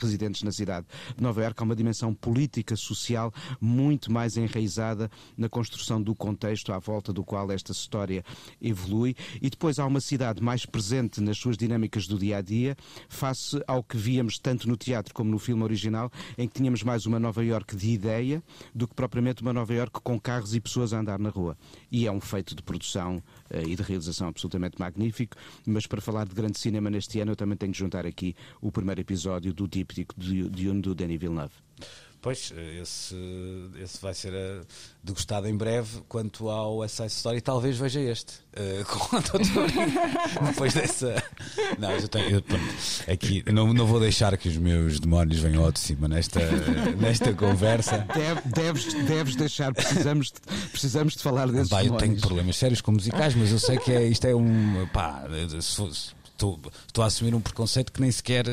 residentes na cidade de Nova Iorque. Há uma dimensão política, social, muito mais enraizada na construção do contexto à volta do qual esta história evolui. E depois há uma cidade mais presente nas suas dinâmicas do dia a dia, face ao que víamos tanto no teatro como no filme original, em que tínhamos mais uma Nova Iorque de ideia do que propriamente uma Nova Iorque com carros e pessoas a andar na rua. E é um feito de produção eh, e de realização absolutamente magnífico. Mas para falar de grande cinema neste ano, eu também tenho que juntar aqui o primeiro episódio do díptico de Dune do Denis Villeneuve. Pois, esse, esse vai ser eh, degustado em breve. Quanto ao Side Story, talvez veja este. (laughs) Doutora. Depois dessa. Não, eu tenho. pronto, aqui, não, não vou deixar que os meus demónios venham ao de cima nesta, nesta conversa. Deve- deves, deves deixar, precisamos de, precisamos de falar desses Pá, eu tenho demónios. problemas sérios com musicais, mas eu sei que é, isto é um. Pá, se fosse- estou, a assumir um preconceito que nem sequer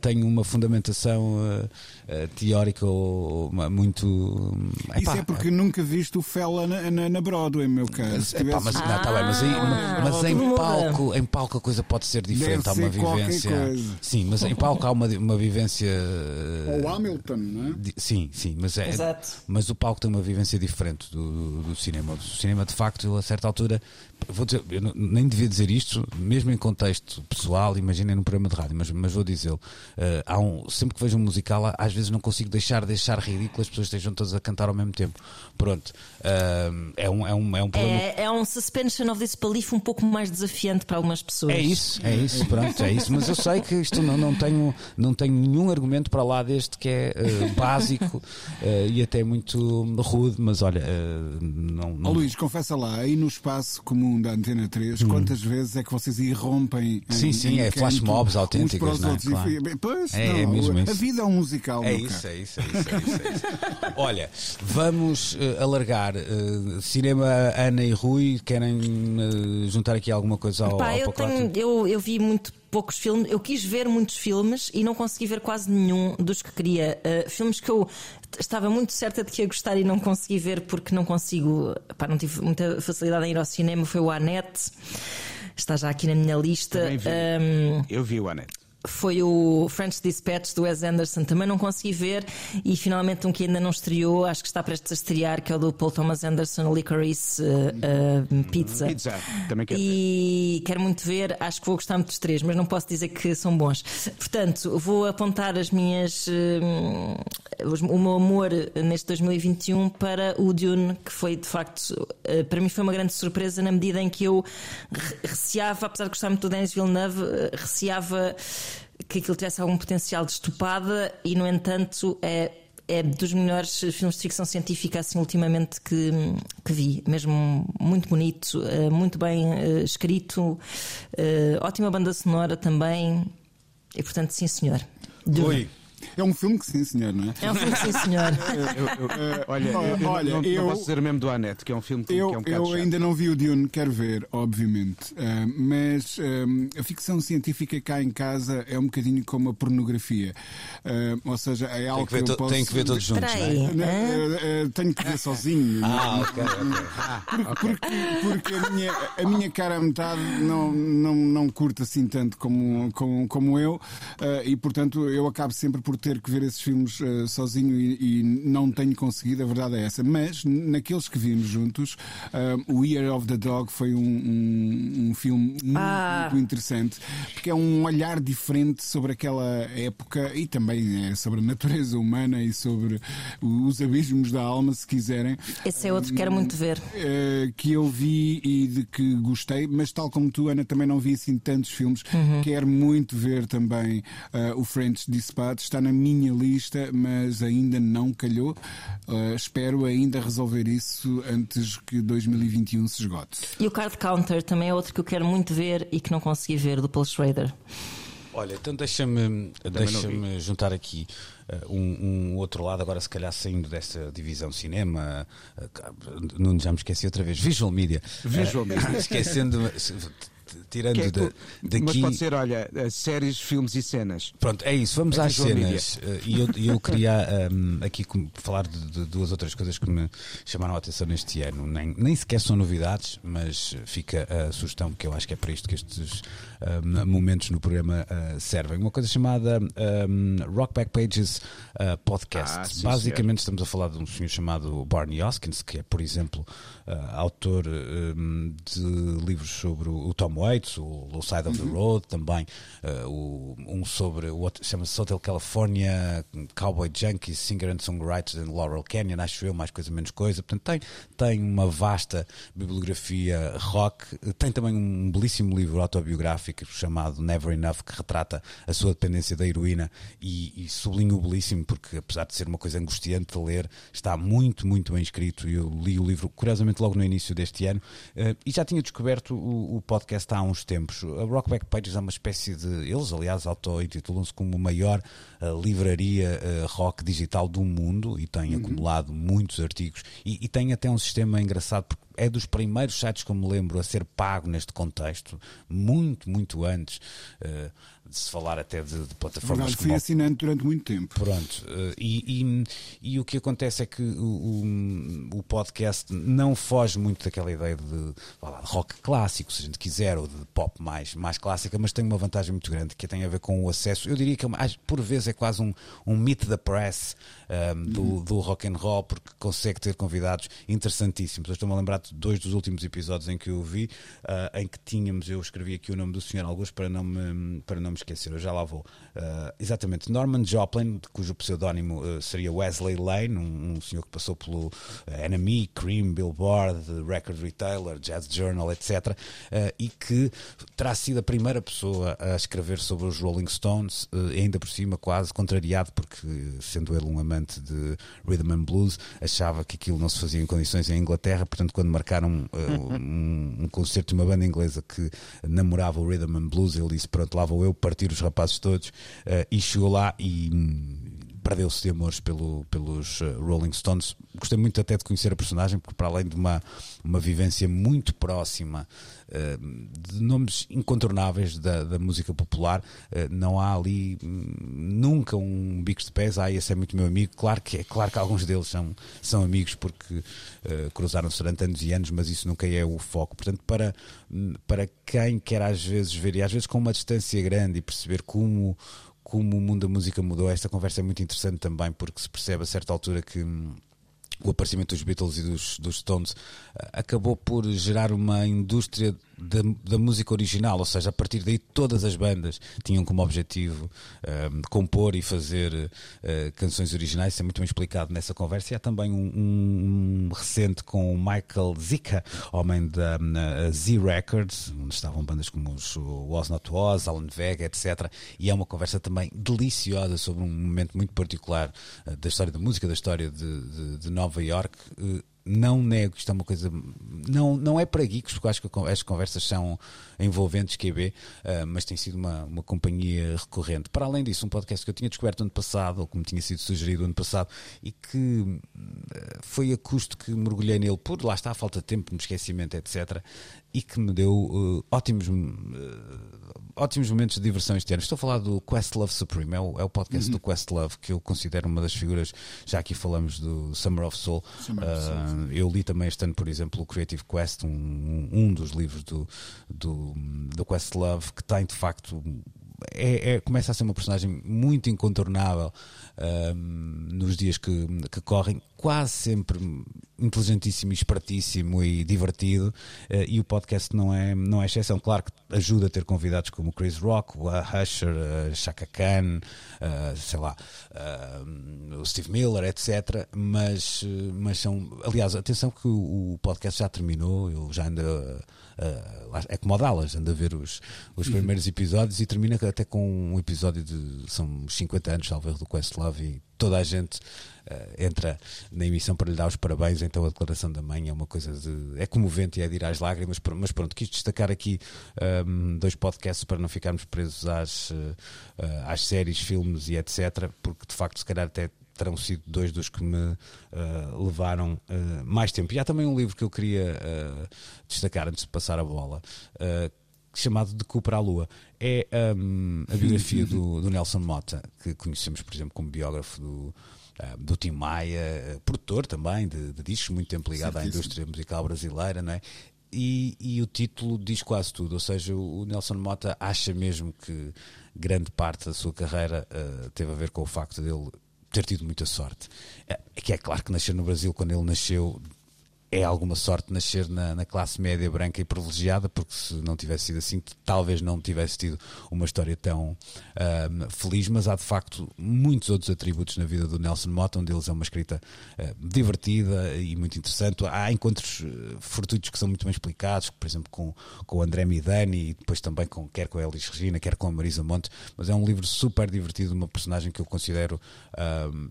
tem uma fundamentação eh, eh, teórica ou uma- muito. Isso epá, é porque nunca viste o Fela na, na, na Broadway, meu caro. Epá, mas, não, tá bem, mas, aí- Ah, mas em, muda. palco, em palco a coisa pode ser diferente, Deve há uma vivência. coisa. Sim, mas em palco há uma, uma vivência. eh, Ou Hamilton, não é? Sim, sim, mas é. Exato. Mas o palco tem uma vivência diferente do, do, do cinema. O cinema, de facto, eu, a certa altura, vou dizer, eu não- nem devia dizer isto, mesmo em contexto pessoal, imaginem num programa de rádio, mas, mas vou dizê-lo. Eh, há um, sempre que vejo um musical, às vezes não consigo deixar de achar ridículo as pessoas estejam todas a cantar ao mesmo tempo. Pronto. Eh, é, um, é, um, é um problema. É, é um suspension of disbelief um pouco mais desafiante para algumas pessoas. É isso, é isso, pronto, é isso. Mas eu sei que isto não, não, tenho, não tenho nenhum argumento para lá deste que é eh, básico eh, e até muito rude, mas olha, eh, não. Não Luís, confessa lá, aí no espaço comum da Antena 3, quantas vezes é que vocês irrompem em, Hum. Sim, sim, em é flash mobs autênticas, não é? E Claro. Pois, É, não, é mesmo a isso. vida é um musical, É isso, é isso, é isso, é isso, é isso. (laughs) Olha, vamos eh, alargar eh, cinema Ana e Rui. Querem eh, juntar aqui alguma coisa ao, Pá, ao eu, tenho, eu, eu vi muito poucos filmes, eu quis ver muitos filmes e não consegui ver quase nenhum dos que queria. Uh, filmes que eu estava muito certa de que ia gostar e não consegui ver porque não consigo, pá, não tive muita facilidade em ir ao cinema. Foi o Anete, está já aqui na minha lista. Vi. Um, Eu vi o Anete. Foi o French Dispatch do Wes Anderson, também não consegui ver, e finalmente um que ainda não estreou, acho que está prestes a estrear, que é o do Paul Thomas Anderson, Licorice uh, uh, Pizza. Pizza, também quero. E quero muito ver, acho que vou gostar muito dos três, mas não posso dizer que são bons. Portanto, vou apontar as minhas. os- o meu amor neste 2021 para o Dune, que foi de facto, eh, para mim foi uma grande surpresa na medida em que eu re- receava, apesar de gostar muito do Denis Villeneuve, receava que aquilo tivesse algum potencial de estupada e, no entanto, é é dos melhores filmes de ficção científica assim ultimamente que, que vi, mesmo muito bonito, eh, muito bem eh, escrito, eh, ótima banda sonora também, e portanto, sim senhor. Dune. Rui, É um filme que sim, senhor, não é? É um filme, sim senhor. Olha, (laughs) eu, eu olha, não, não eu- posso dizer mesmo do Anete, que é um filme que Eu, é um bocado eu chato. ainda não vi o Dune, quero ver, obviamente. Ah, mas ah, a ficção científica cá em casa é um bocadinho como a pornografia. Ah, ou seja, é algo tem que ver, eu to- posso... tem que ver todos juntos, não é? ah, ah, tenho que ver sozinho. Ah, ok, ok. Porque, porque, porque a, minha, a minha cara a metade não, não, não curte assim tanto como, como, como eu, ah, e portanto eu acabo sempre por por ter que ver esses filmes uh, sozinho e, e, não tenho conseguido, a verdade é essa. Mas naqueles que vimos juntos, uh, o Year of the Dog foi um, um, um filme muito, ah. muito, interessante, porque é um olhar diferente sobre aquela época e também é sobre a natureza humana e sobre os abismos da alma, se quiserem. Esse é outro que quero muito ver. Uh, que eu vi e de que gostei, mas tal como tu, Ana, também não vi assim tantos filmes. Uhum. Quero muito ver também uh, o French Dispatch, está na minha lista, mas ainda não calhou. Uh, espero ainda resolver isso antes que 2021 se esgote. E o Card Counter também é outro que eu quero muito ver e que não consegui ver, do Paul Schrader. Olha, então deixa-me deixa juntar aqui uh, um, um, outro lado, agora se calhar saindo dessa divisão cinema, uh, não já me esqueci outra vez, Visual Media. Visual Media. (laughs) esquecendo (laughs) tirando é, de, daqui. Mas pode ser, olha, eh, séries, filmes e cenas. Pronto, é isso. Vamos é às cenas. Eh, e eu, eu queria um, ehm, aqui falar de, de, duas outras coisas que me chamaram a atenção neste ano. Nem, nem sequer são novidades, mas fica a sugestão, que eu acho que é para isto que estes um, ehm, momentos no programa uh, servem. Uma coisa chamada um, ehm, Rockback Pages uh, Podcast. Ah, sim, Basicamente, estamos a falar de um senhor chamado Barney Hoskins, que é, por exemplo, uh, autor de livros sobre o Tom Waits, o Low Side of the uhum. Road, também uh, o, um sobre o chama-se Hotel California, Cowboy Junkies, Singer and Songwriter in Laurel Canyon, acho eu, mais coisa menos coisa. Portanto, tem, tem uma vasta bibliografia rock, tem também um belíssimo livro autobiográfico chamado Never Enough, que retrata a sua dependência da heroína e, e sublinho o belíssimo, porque apesar de ser uma coisa angustiante de ler, está muito, muito bem escrito. Eu li o livro, curiosamente, logo no início deste ano uh, e já tinha descoberto o, o podcast há uns tempos. A Rockback Pages é uma espécie de. Eles, aliás, auto-intitulam-se como a maior livraria uh, rock digital do mundo e têm uhum. acumulado muitos artigos e, e tem até um sistema engraçado porque é dos primeiros sites que eu me lembro a ser pago neste contexto, muito, muito antes. Uh, de se falar até de, de plataformas Verdade, como... fui assinante durante muito tempo. Pronto, uh, e, e, e, o que acontece é que o, o, o, podcast não foge muito daquela ideia de, lá, de rock clássico, se a gente quiser, ou de pop mais, mais clássica, mas tem uma vantagem muito grande que tem a ver com o acesso. Eu diria que por vezes é quase um, um meet the press um, do, uhum. do rock and roll, porque consegue ter convidados interessantíssimos. Eu estou-me a lembrar de dois dos últimos episódios em que eu vi, uh, em que tínhamos, eu escrevi aqui o nome do senhor Alguns para não me, para não me esquecer, eu já lá vou. Uh, exatamente, Norman Joplin, cujo pseudónimo uh, seria Wesley Lane, um, um, senhor que passou pelo uh, NME, Cream, Billboard, Record Retailer, Jazz Journal, etc. e que terá sido a primeira pessoa a escrever sobre os Rolling Stones, ainda por cima quase contrariado, porque sendo ele um amante de rhythm and blues, achava que aquilo não se fazia em condições em Inglaterra, portanto, quando marcaram um, um concerto de uma banda inglesa que namorava o rhythm and blues, ele disse: Pronto, lá vou eu partir os rapazes todos. Uh, e chegou lá e perdeu-se de amores pelo, pelos uh, Rolling Stones. Gostei muito até de conhecer a personagem, porque para além de uma, uma vivência muito próxima uh, de nomes incontornáveis da, da música popular, uh, não há ali hum, nunca um bicos de pés, ah, esse é muito meu amigo. Claro que é, claro que alguns deles são, são amigos porque cruzaram-se durante anos e anos, mas isso nunca é o foco. Portanto, para, hum, para quem quer às vezes ver, e às vezes com uma distância grande e perceber como como o mundo da música mudou. Esta conversa é muito interessante também, porque se percebe a certa altura que hum, o aparecimento dos Beatles e dos, dos Stones eh, acabou por gerar uma indústria da, da, música original, ou seja, a partir daí todas as bandas tinham como objetivo um, compor e fazer uh, canções originais, isso é muito bem explicado nessa conversa. E há também um, um, um recente com o Michael Zika, homem da Z Records, onde estavam bandas como os Was Not Was, Alan Vega, etc. E é uma conversa também deliciosa sobre um momento muito particular uh, da história da música, da história de, de, de Nova York. Uh, não nego, isto é uma coisa. Não, não é para geeks, porque acho que as conversas são envolventes, QB, uh, mas tem sido uma, uma companhia recorrente. Para além disso, um podcast que eu tinha descoberto ano passado, ou como tinha sido sugerido ano passado, e que uh, foi a custo que mergulhei nele, por lá está a falta de tempo, me esquecimento, etc., e que me deu uh, ótimos ótimos momentos de diversão este ano. Estou a falar do Questlove Supreme, é o, é o podcast uhum. do Questlove que eu considero uma das figuras. Já aqui falamos do Summer of Soul. Summer of Soul. Uh, eu li também este ano, por exemplo, o Creative Quest, um, um dos livros do, do, do Questlove, que tem de facto é, é- começa a ser uma personagem muito incontornável ahm, nos dias que, que correm, quase sempre inteligentíssimo, e espertíssimo e divertido. eh, e o podcast não é, não é exceção. Claro que ajuda a ter convidados como Chris Rock, o Usher, a Chaka Khan, eh, sei lá, o Steve Miller, etc. Mas, eh, mas são. Aliás, atenção que o, o podcast já terminou, eu já ando. Uh, é como o Dallas, anda a ver os, os primeiros episódios e termina até com um episódio de são uns 50 anos, erro, do Questlove e toda a gente uh, entra na emissão para lhe dar os parabéns. Então a declaração da mãe é uma coisa de. é comovente e é de ir às lágrimas. Mas pronto, quis destacar aqui um, dois podcasts para não ficarmos presos às, uh, às séries, filmes e etc. Porque de facto, se calhar até terão sido dois dos que me uh, levaram uh, mais tempo. E há também um livro que eu queria uh, destacar antes de passar a bola, chamado De Cooper à Lua. É um, a biografia do, do Nelson Mota, que conhecemos, por exemplo, como biógrafo do. Ah, do Tim Maia, produtor também de, de discos, muito tempo ligado à Certíssimo. indústria musical brasileira, não é? E, e o título diz quase tudo, ou seja, o Nelson Mota acha mesmo que grande parte da sua carreira ah, teve a ver com o facto dele ter tido muita sorte. É, é que é claro que nascer no Brasil, quando ele nasceu, é alguma sorte nascer na, na classe média branca e privilegiada, porque se não tivesse sido assim, talvez não tivesse tido uma história tão feliz, mas há de facto muitos outros atributos na vida do Nelson Mota, um deles é uma escrita ah, divertida e muito interessante. Há encontros eh, fortuitos que são muito bem explicados, por exemplo, com, com o André Midani e depois também com, quer com a Elis Regina, quer com a Marisa Monte, mas é um livro super divertido, uma personagem que eu considero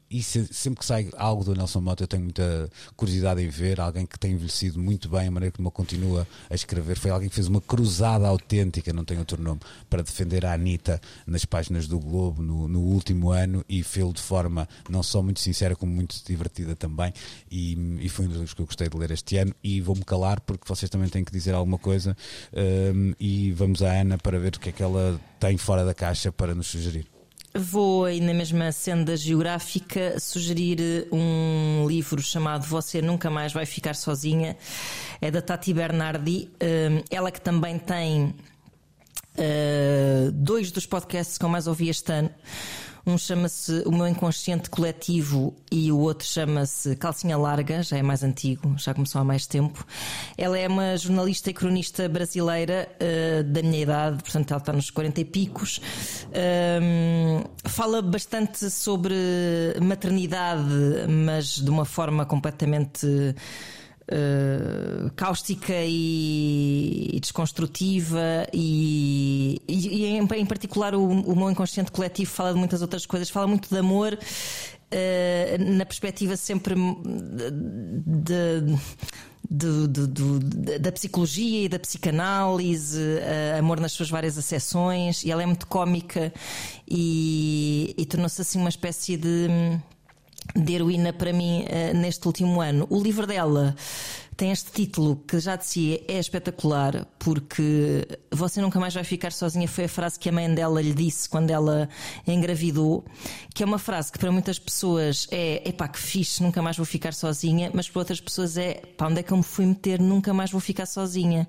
e se- sempre que sai algo do Nelson Mota eu tenho muita curiosidade em ver, alguém que tem envelhecido muito bem, a maneira como continua a escrever, foi alguém que fez uma cruzada autêntica, não tem outro nome, para defender a Anitta nas páginas do Globo no, no último ano e fez-lo de forma não só muito sincera como muito divertida também. E, e foi um dos livros que eu gostei de ler este ano. E vou-me calar porque vocês também têm que dizer alguma coisa ahm, e vamos à Ana para ver o que é que ela tem fora da caixa para nos sugerir. Vou aí na mesma senda geográfica sugerir um livro chamado Você Nunca Mais Vai Ficar Sozinha. É da Tati Bernardi. Hum, Ela que também tem uh, dois dos podcasts que eu mais ouvi este ano. Um chama-se O Meu Inconsciente Coletivo e o outro chama-se Calcinha Larga, já é mais antigo, já começou há mais tempo. Ela é uma jornalista e cronista brasileira uh, da minha idade, portanto ela está nos 40 e picos. Um, fala bastante sobre maternidade, mas de uma forma completamente uh, cáustica e, desconstrutiva e, e- e em, em particular o, o meu inconsciente coletivo fala de muitas outras coisas, fala muito de amor uh, na perspectiva sempre de, de- de- da psicologia e da psicanálise, uh, amor nas suas várias acessões, e ela é muito cómica e tornou-se assim uma espécie de de heroína para mim eh, neste último ano. O livro dela tem este título que já de si é espetacular porque você nunca mais vai ficar sozinha foi a frase que a mãe dela lhe disse quando ela engravidou, que é uma frase que para muitas pessoas é epá que fixe, nunca mais vou ficar sozinha, mas para outras pessoas é pá, onde é que eu me fui meter, nunca mais vou ficar sozinha,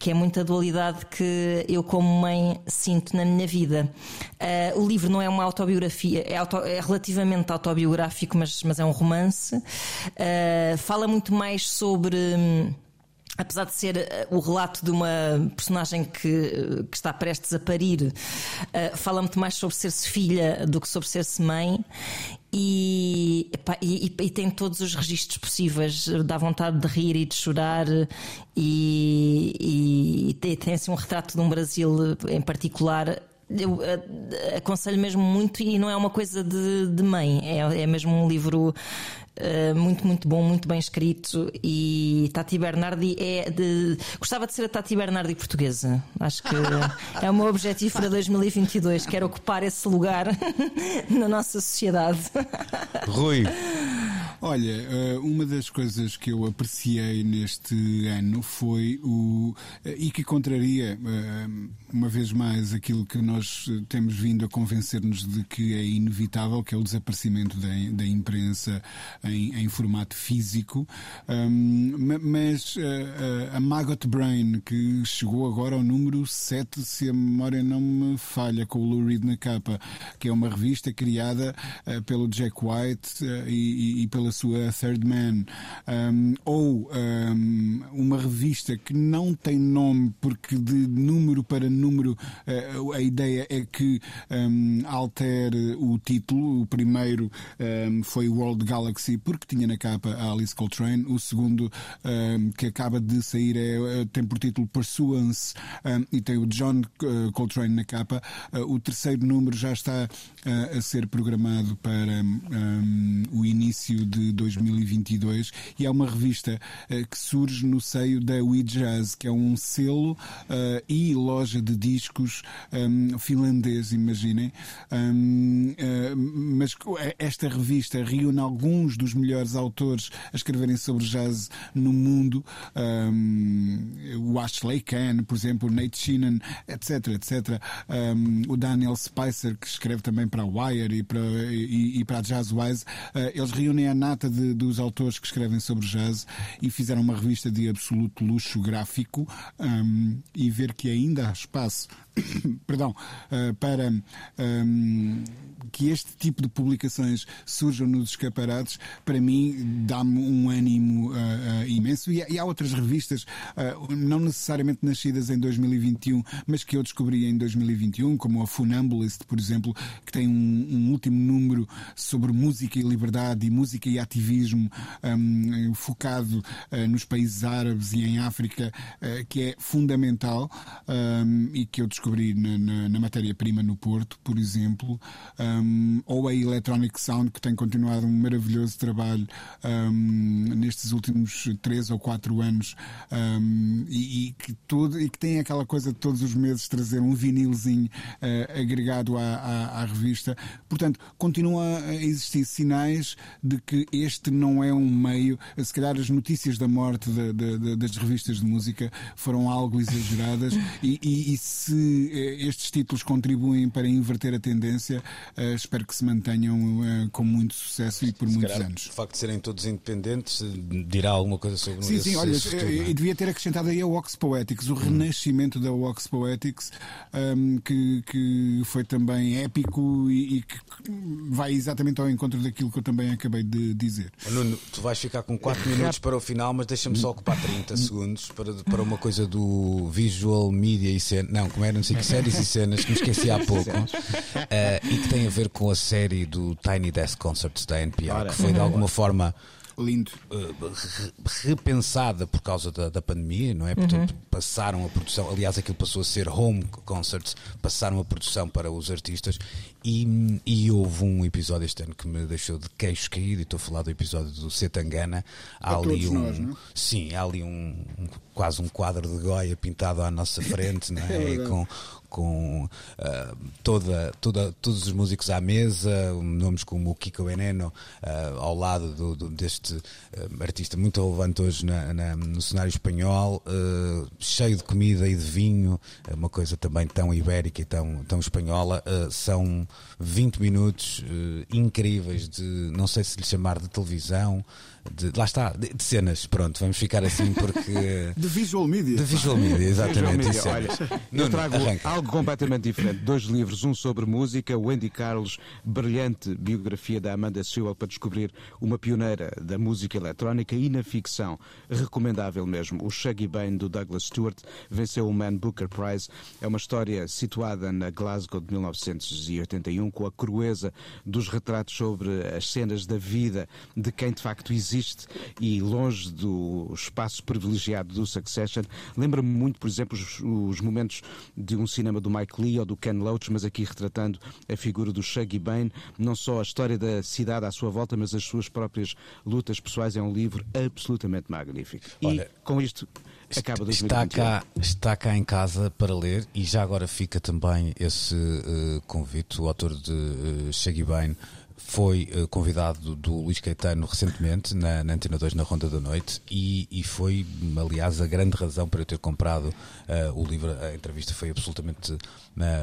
que é muita dualidade que eu como mãe sinto na minha vida. Ah, o livro não é uma autobiografia, é, auto- é relativamente autobiográfico, mas, mas é um romance. Ah, fala muito mais sobre. Hum, Apesar de ser eh, o relato de uma personagem que, eh, que está prestes a parir, eh, fala muito mais sobre ser-se filha do que sobre ser-se mãe. E, epá, e- e- tem todos os registros possíveis, dá vontade de rir e de chorar, e, e tem, tem assim um retrato de um Brasil em particular eu aconselho mesmo muito e não é uma coisa de, de mãe, é, é mesmo um livro eh, muito, muito bom, muito bem escrito. E Tati Bernardi é de. Gostava de ser a Tati Bernardi portuguesa. Acho que (laughs) é o meu objetivo para 2022. Quero ocupar esse lugar (laughs) na nossa sociedade. Rui, Olha, eh, uma das coisas que eu apreciei neste ano foi o. eh, e que contraria, uma vez mais, aquilo que nós temos vindo a convencer-nos de que é inevitável, que é o desaparecimento da, da imprensa em, em formato físico. Um, ma- mas eh, a Maggot Brain, que chegou agora ao número 7, se a memória não me falha, com o Lou Reed na capa, que é uma revista criada eh, pelo Jack White eh, e, e- pela sua Third Man. Um, ou um, uma revista que não tem nome, porque de número para número eh, a ideia é que um, altere o título. O primeiro foi World Galaxy, porque tinha na capa a Alice Coltrane. O segundo, um, que acaba de sair, é, eh, tem por título Pursuance um, e tem o John eh, Coltrane na capa. Uh, o terceiro número já está a ser programado para um, o início de 2022 e é uma revista que surge no seio da We Jazz, que é um selo uh, e loja de discos um, finlandês, imaginem. Um, uh, mas esta revista reúne alguns dos melhores autores a escreverem sobre jazz no mundo. Um, o Ashley Kahn, por exemplo, o Nate Sheenan, etc, etc. Um, o Daniel Spicer, que escreve também para a Wire e para, e, e para a Jazzwise. Uh, eles reúnem a nata de, dos autores que escrevem sobre jazz e fizeram uma revista de absoluto luxo gráfico um, e ver que ainda há espaço (coughs) perdão, uh, para um, que este tipo de publicações surjam nos escaparates, para mim dá-me um ânimo uh, uh, imenso. E, há outras revistas, não necessariamente nascidas em 2021, mas que eu descobri em 2021, como a Funambulist, por exemplo, que tem um, último número sobre música e liberdade e música e ativismo um, focado nos países árabes e em África, que é fundamental um, e que eu descobri na, na, na matéria-prima no Porto, por exemplo, um, ou a Electronic Sound, que tem continuado um maravilhoso trabalho um, nestes últimos três ou quatro anos e, e, que todo, e que tem aquela coisa de todos os meses trazer um vinilzinho uh, agregado à, à, à, revista. Portanto, continua a existir sinais de que este não é um meio. Se calhar as notícias da morte de, de, de, das revistas de música foram algo exageradas (laughs) e, e, e se estes títulos contribuem para inverter a tendência, uh, espero que se mantenham uh, com muito sucesso e por se muitos calhar, anos. O facto de serem todos independentes dirá alguma coisa sobre Sim, esse, sim, olha, futuro, eu, eu devia ter acrescentado aí a Wax Poetics, o hum. renascimento da Wax Poetics, um, que, que foi também épico e, e, que vai exatamente ao encontro daquilo que eu também acabei de dizer. Nuno, tu vais ficar com 4 minutos para o final, mas deixa-me só ocupar 30 segundos para, para uma coisa do visual media e cena. Não, como era, que séries e cenas que me esqueci há (laughs) pouco uh, e que tem a ver com a série do Tiny Desk Concerts da NPR, Ora. que foi de alguma forma Lindo. uh, re- repensada por causa da, da pandemia, não é? Portanto, passaram a produção, aliás, aquilo passou a ser home concerts, passaram a produção para os artistas e, e houve um episódio este ano que me deixou de queixo caído, e estou a falar do episódio do Setangana. Há Para ali todos um. nós, não é? Sim, há ali um, um- quase um quadro de Goya pintado à nossa frente, não é? (laughs) E com com ah, toda, toda, todos os músicos à mesa, nomes como o Kiko Veneno ah, ao lado do- do- deste ah, artista muito relevante hoje na- na- no cenário espanhol, cheio de comida e de vinho, é uma coisa também tão ibérica e tão, tão espanhola. São 20 minutos incríveis de, não sei se lhe chamar de televisão, de, lá está, de, de cenas, pronto, vamos ficar assim porque. (laughs) De visual media. De visual media, exatamente. Visual media, cenas. olha, eu Nuno, trago arranca. algo completamente diferente. Dois livros, um sobre música, o Andy Carlos, brilhante biografia da Amanda Sewell para descobrir uma pioneira da música eletrónica e na ficção, recomendável mesmo. O Shaggy Bane do Douglas Stewart venceu o Man Booker Prize. É uma história situada na Glasgow de 1981 com a crueza dos retratos sobre as cenas da vida de quem de facto existe e longe do espaço privilegiado do Succession. Lembra-me muito, por exemplo, os, os momentos de um cinema do Mike Lee ou do Ken Loach, mas aqui retratando a figura do Shaggy Bane, não só a história da cidade à sua volta, mas as suas próprias lutas pessoais. É um livro absolutamente magnífico. E Olha, com isto acaba Está 2021. cá, está cá em casa para ler e já agora fica também esse eh, convite. O autor de uh, Shaggy Bane foi uh, convidado do Luís Caetano recentemente na, na Antena 2 na Ronda da Noite e, e foi, aliás, a grande razão para eu ter comprado uh, o livro. A entrevista foi absolutamente uh,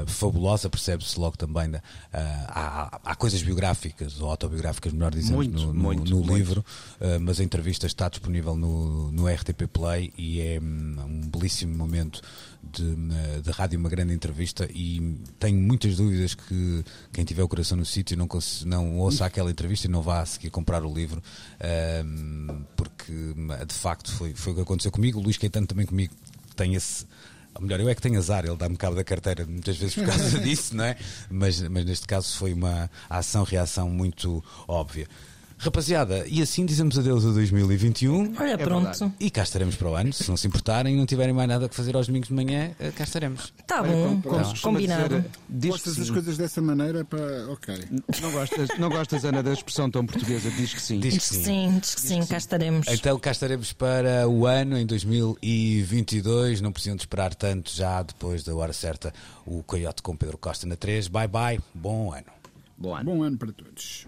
fabulosa, percebe-se logo também. Uh, há, há, coisas biográficas ou autobiográficas, melhor dizendo, muito, no, no, muito, no muito. livro, mas a entrevista está disponível no, no RTP Play e é um, um belíssimo momento de, de rádio, uma grande entrevista. E tenho muitas dúvidas que quem tiver o coração no sítio não, não ouça aquela entrevista e não vá a seguir comprar o livro, porque de facto foi, foi o que aconteceu comigo. O Luís Caetano também comigo tem esse. Ou melhor, eu é que tenho azar, ele dá-me cabo da carteira muitas vezes por causa (laughs) disso, não é? Mas, mas neste caso foi uma ação-reação muito óbvia. Rapaziada, e assim dizemos adeus a 2021. Olha, pronto. E cá estaremos para o ano. Se não se importarem e não tiverem mais nada que fazer aos domingos de manhã, eh, cá estaremos. Tá bom, Como costuma combinado. dizer, que Postas as coisas dessa maneira para. Ok. Não gostas, não gostas, Ana, da expressão tão portuguesa? Diz que sim. Diz Diz que sim, diz que sim, cá estaremos. Então cá estaremos para o ano em 2022. Não precisam de esperar tanto já depois da hora certa. O Coyote com Pedro Costa na 3. Bye bye, bom ano. Bom ano. Bom ano para todos.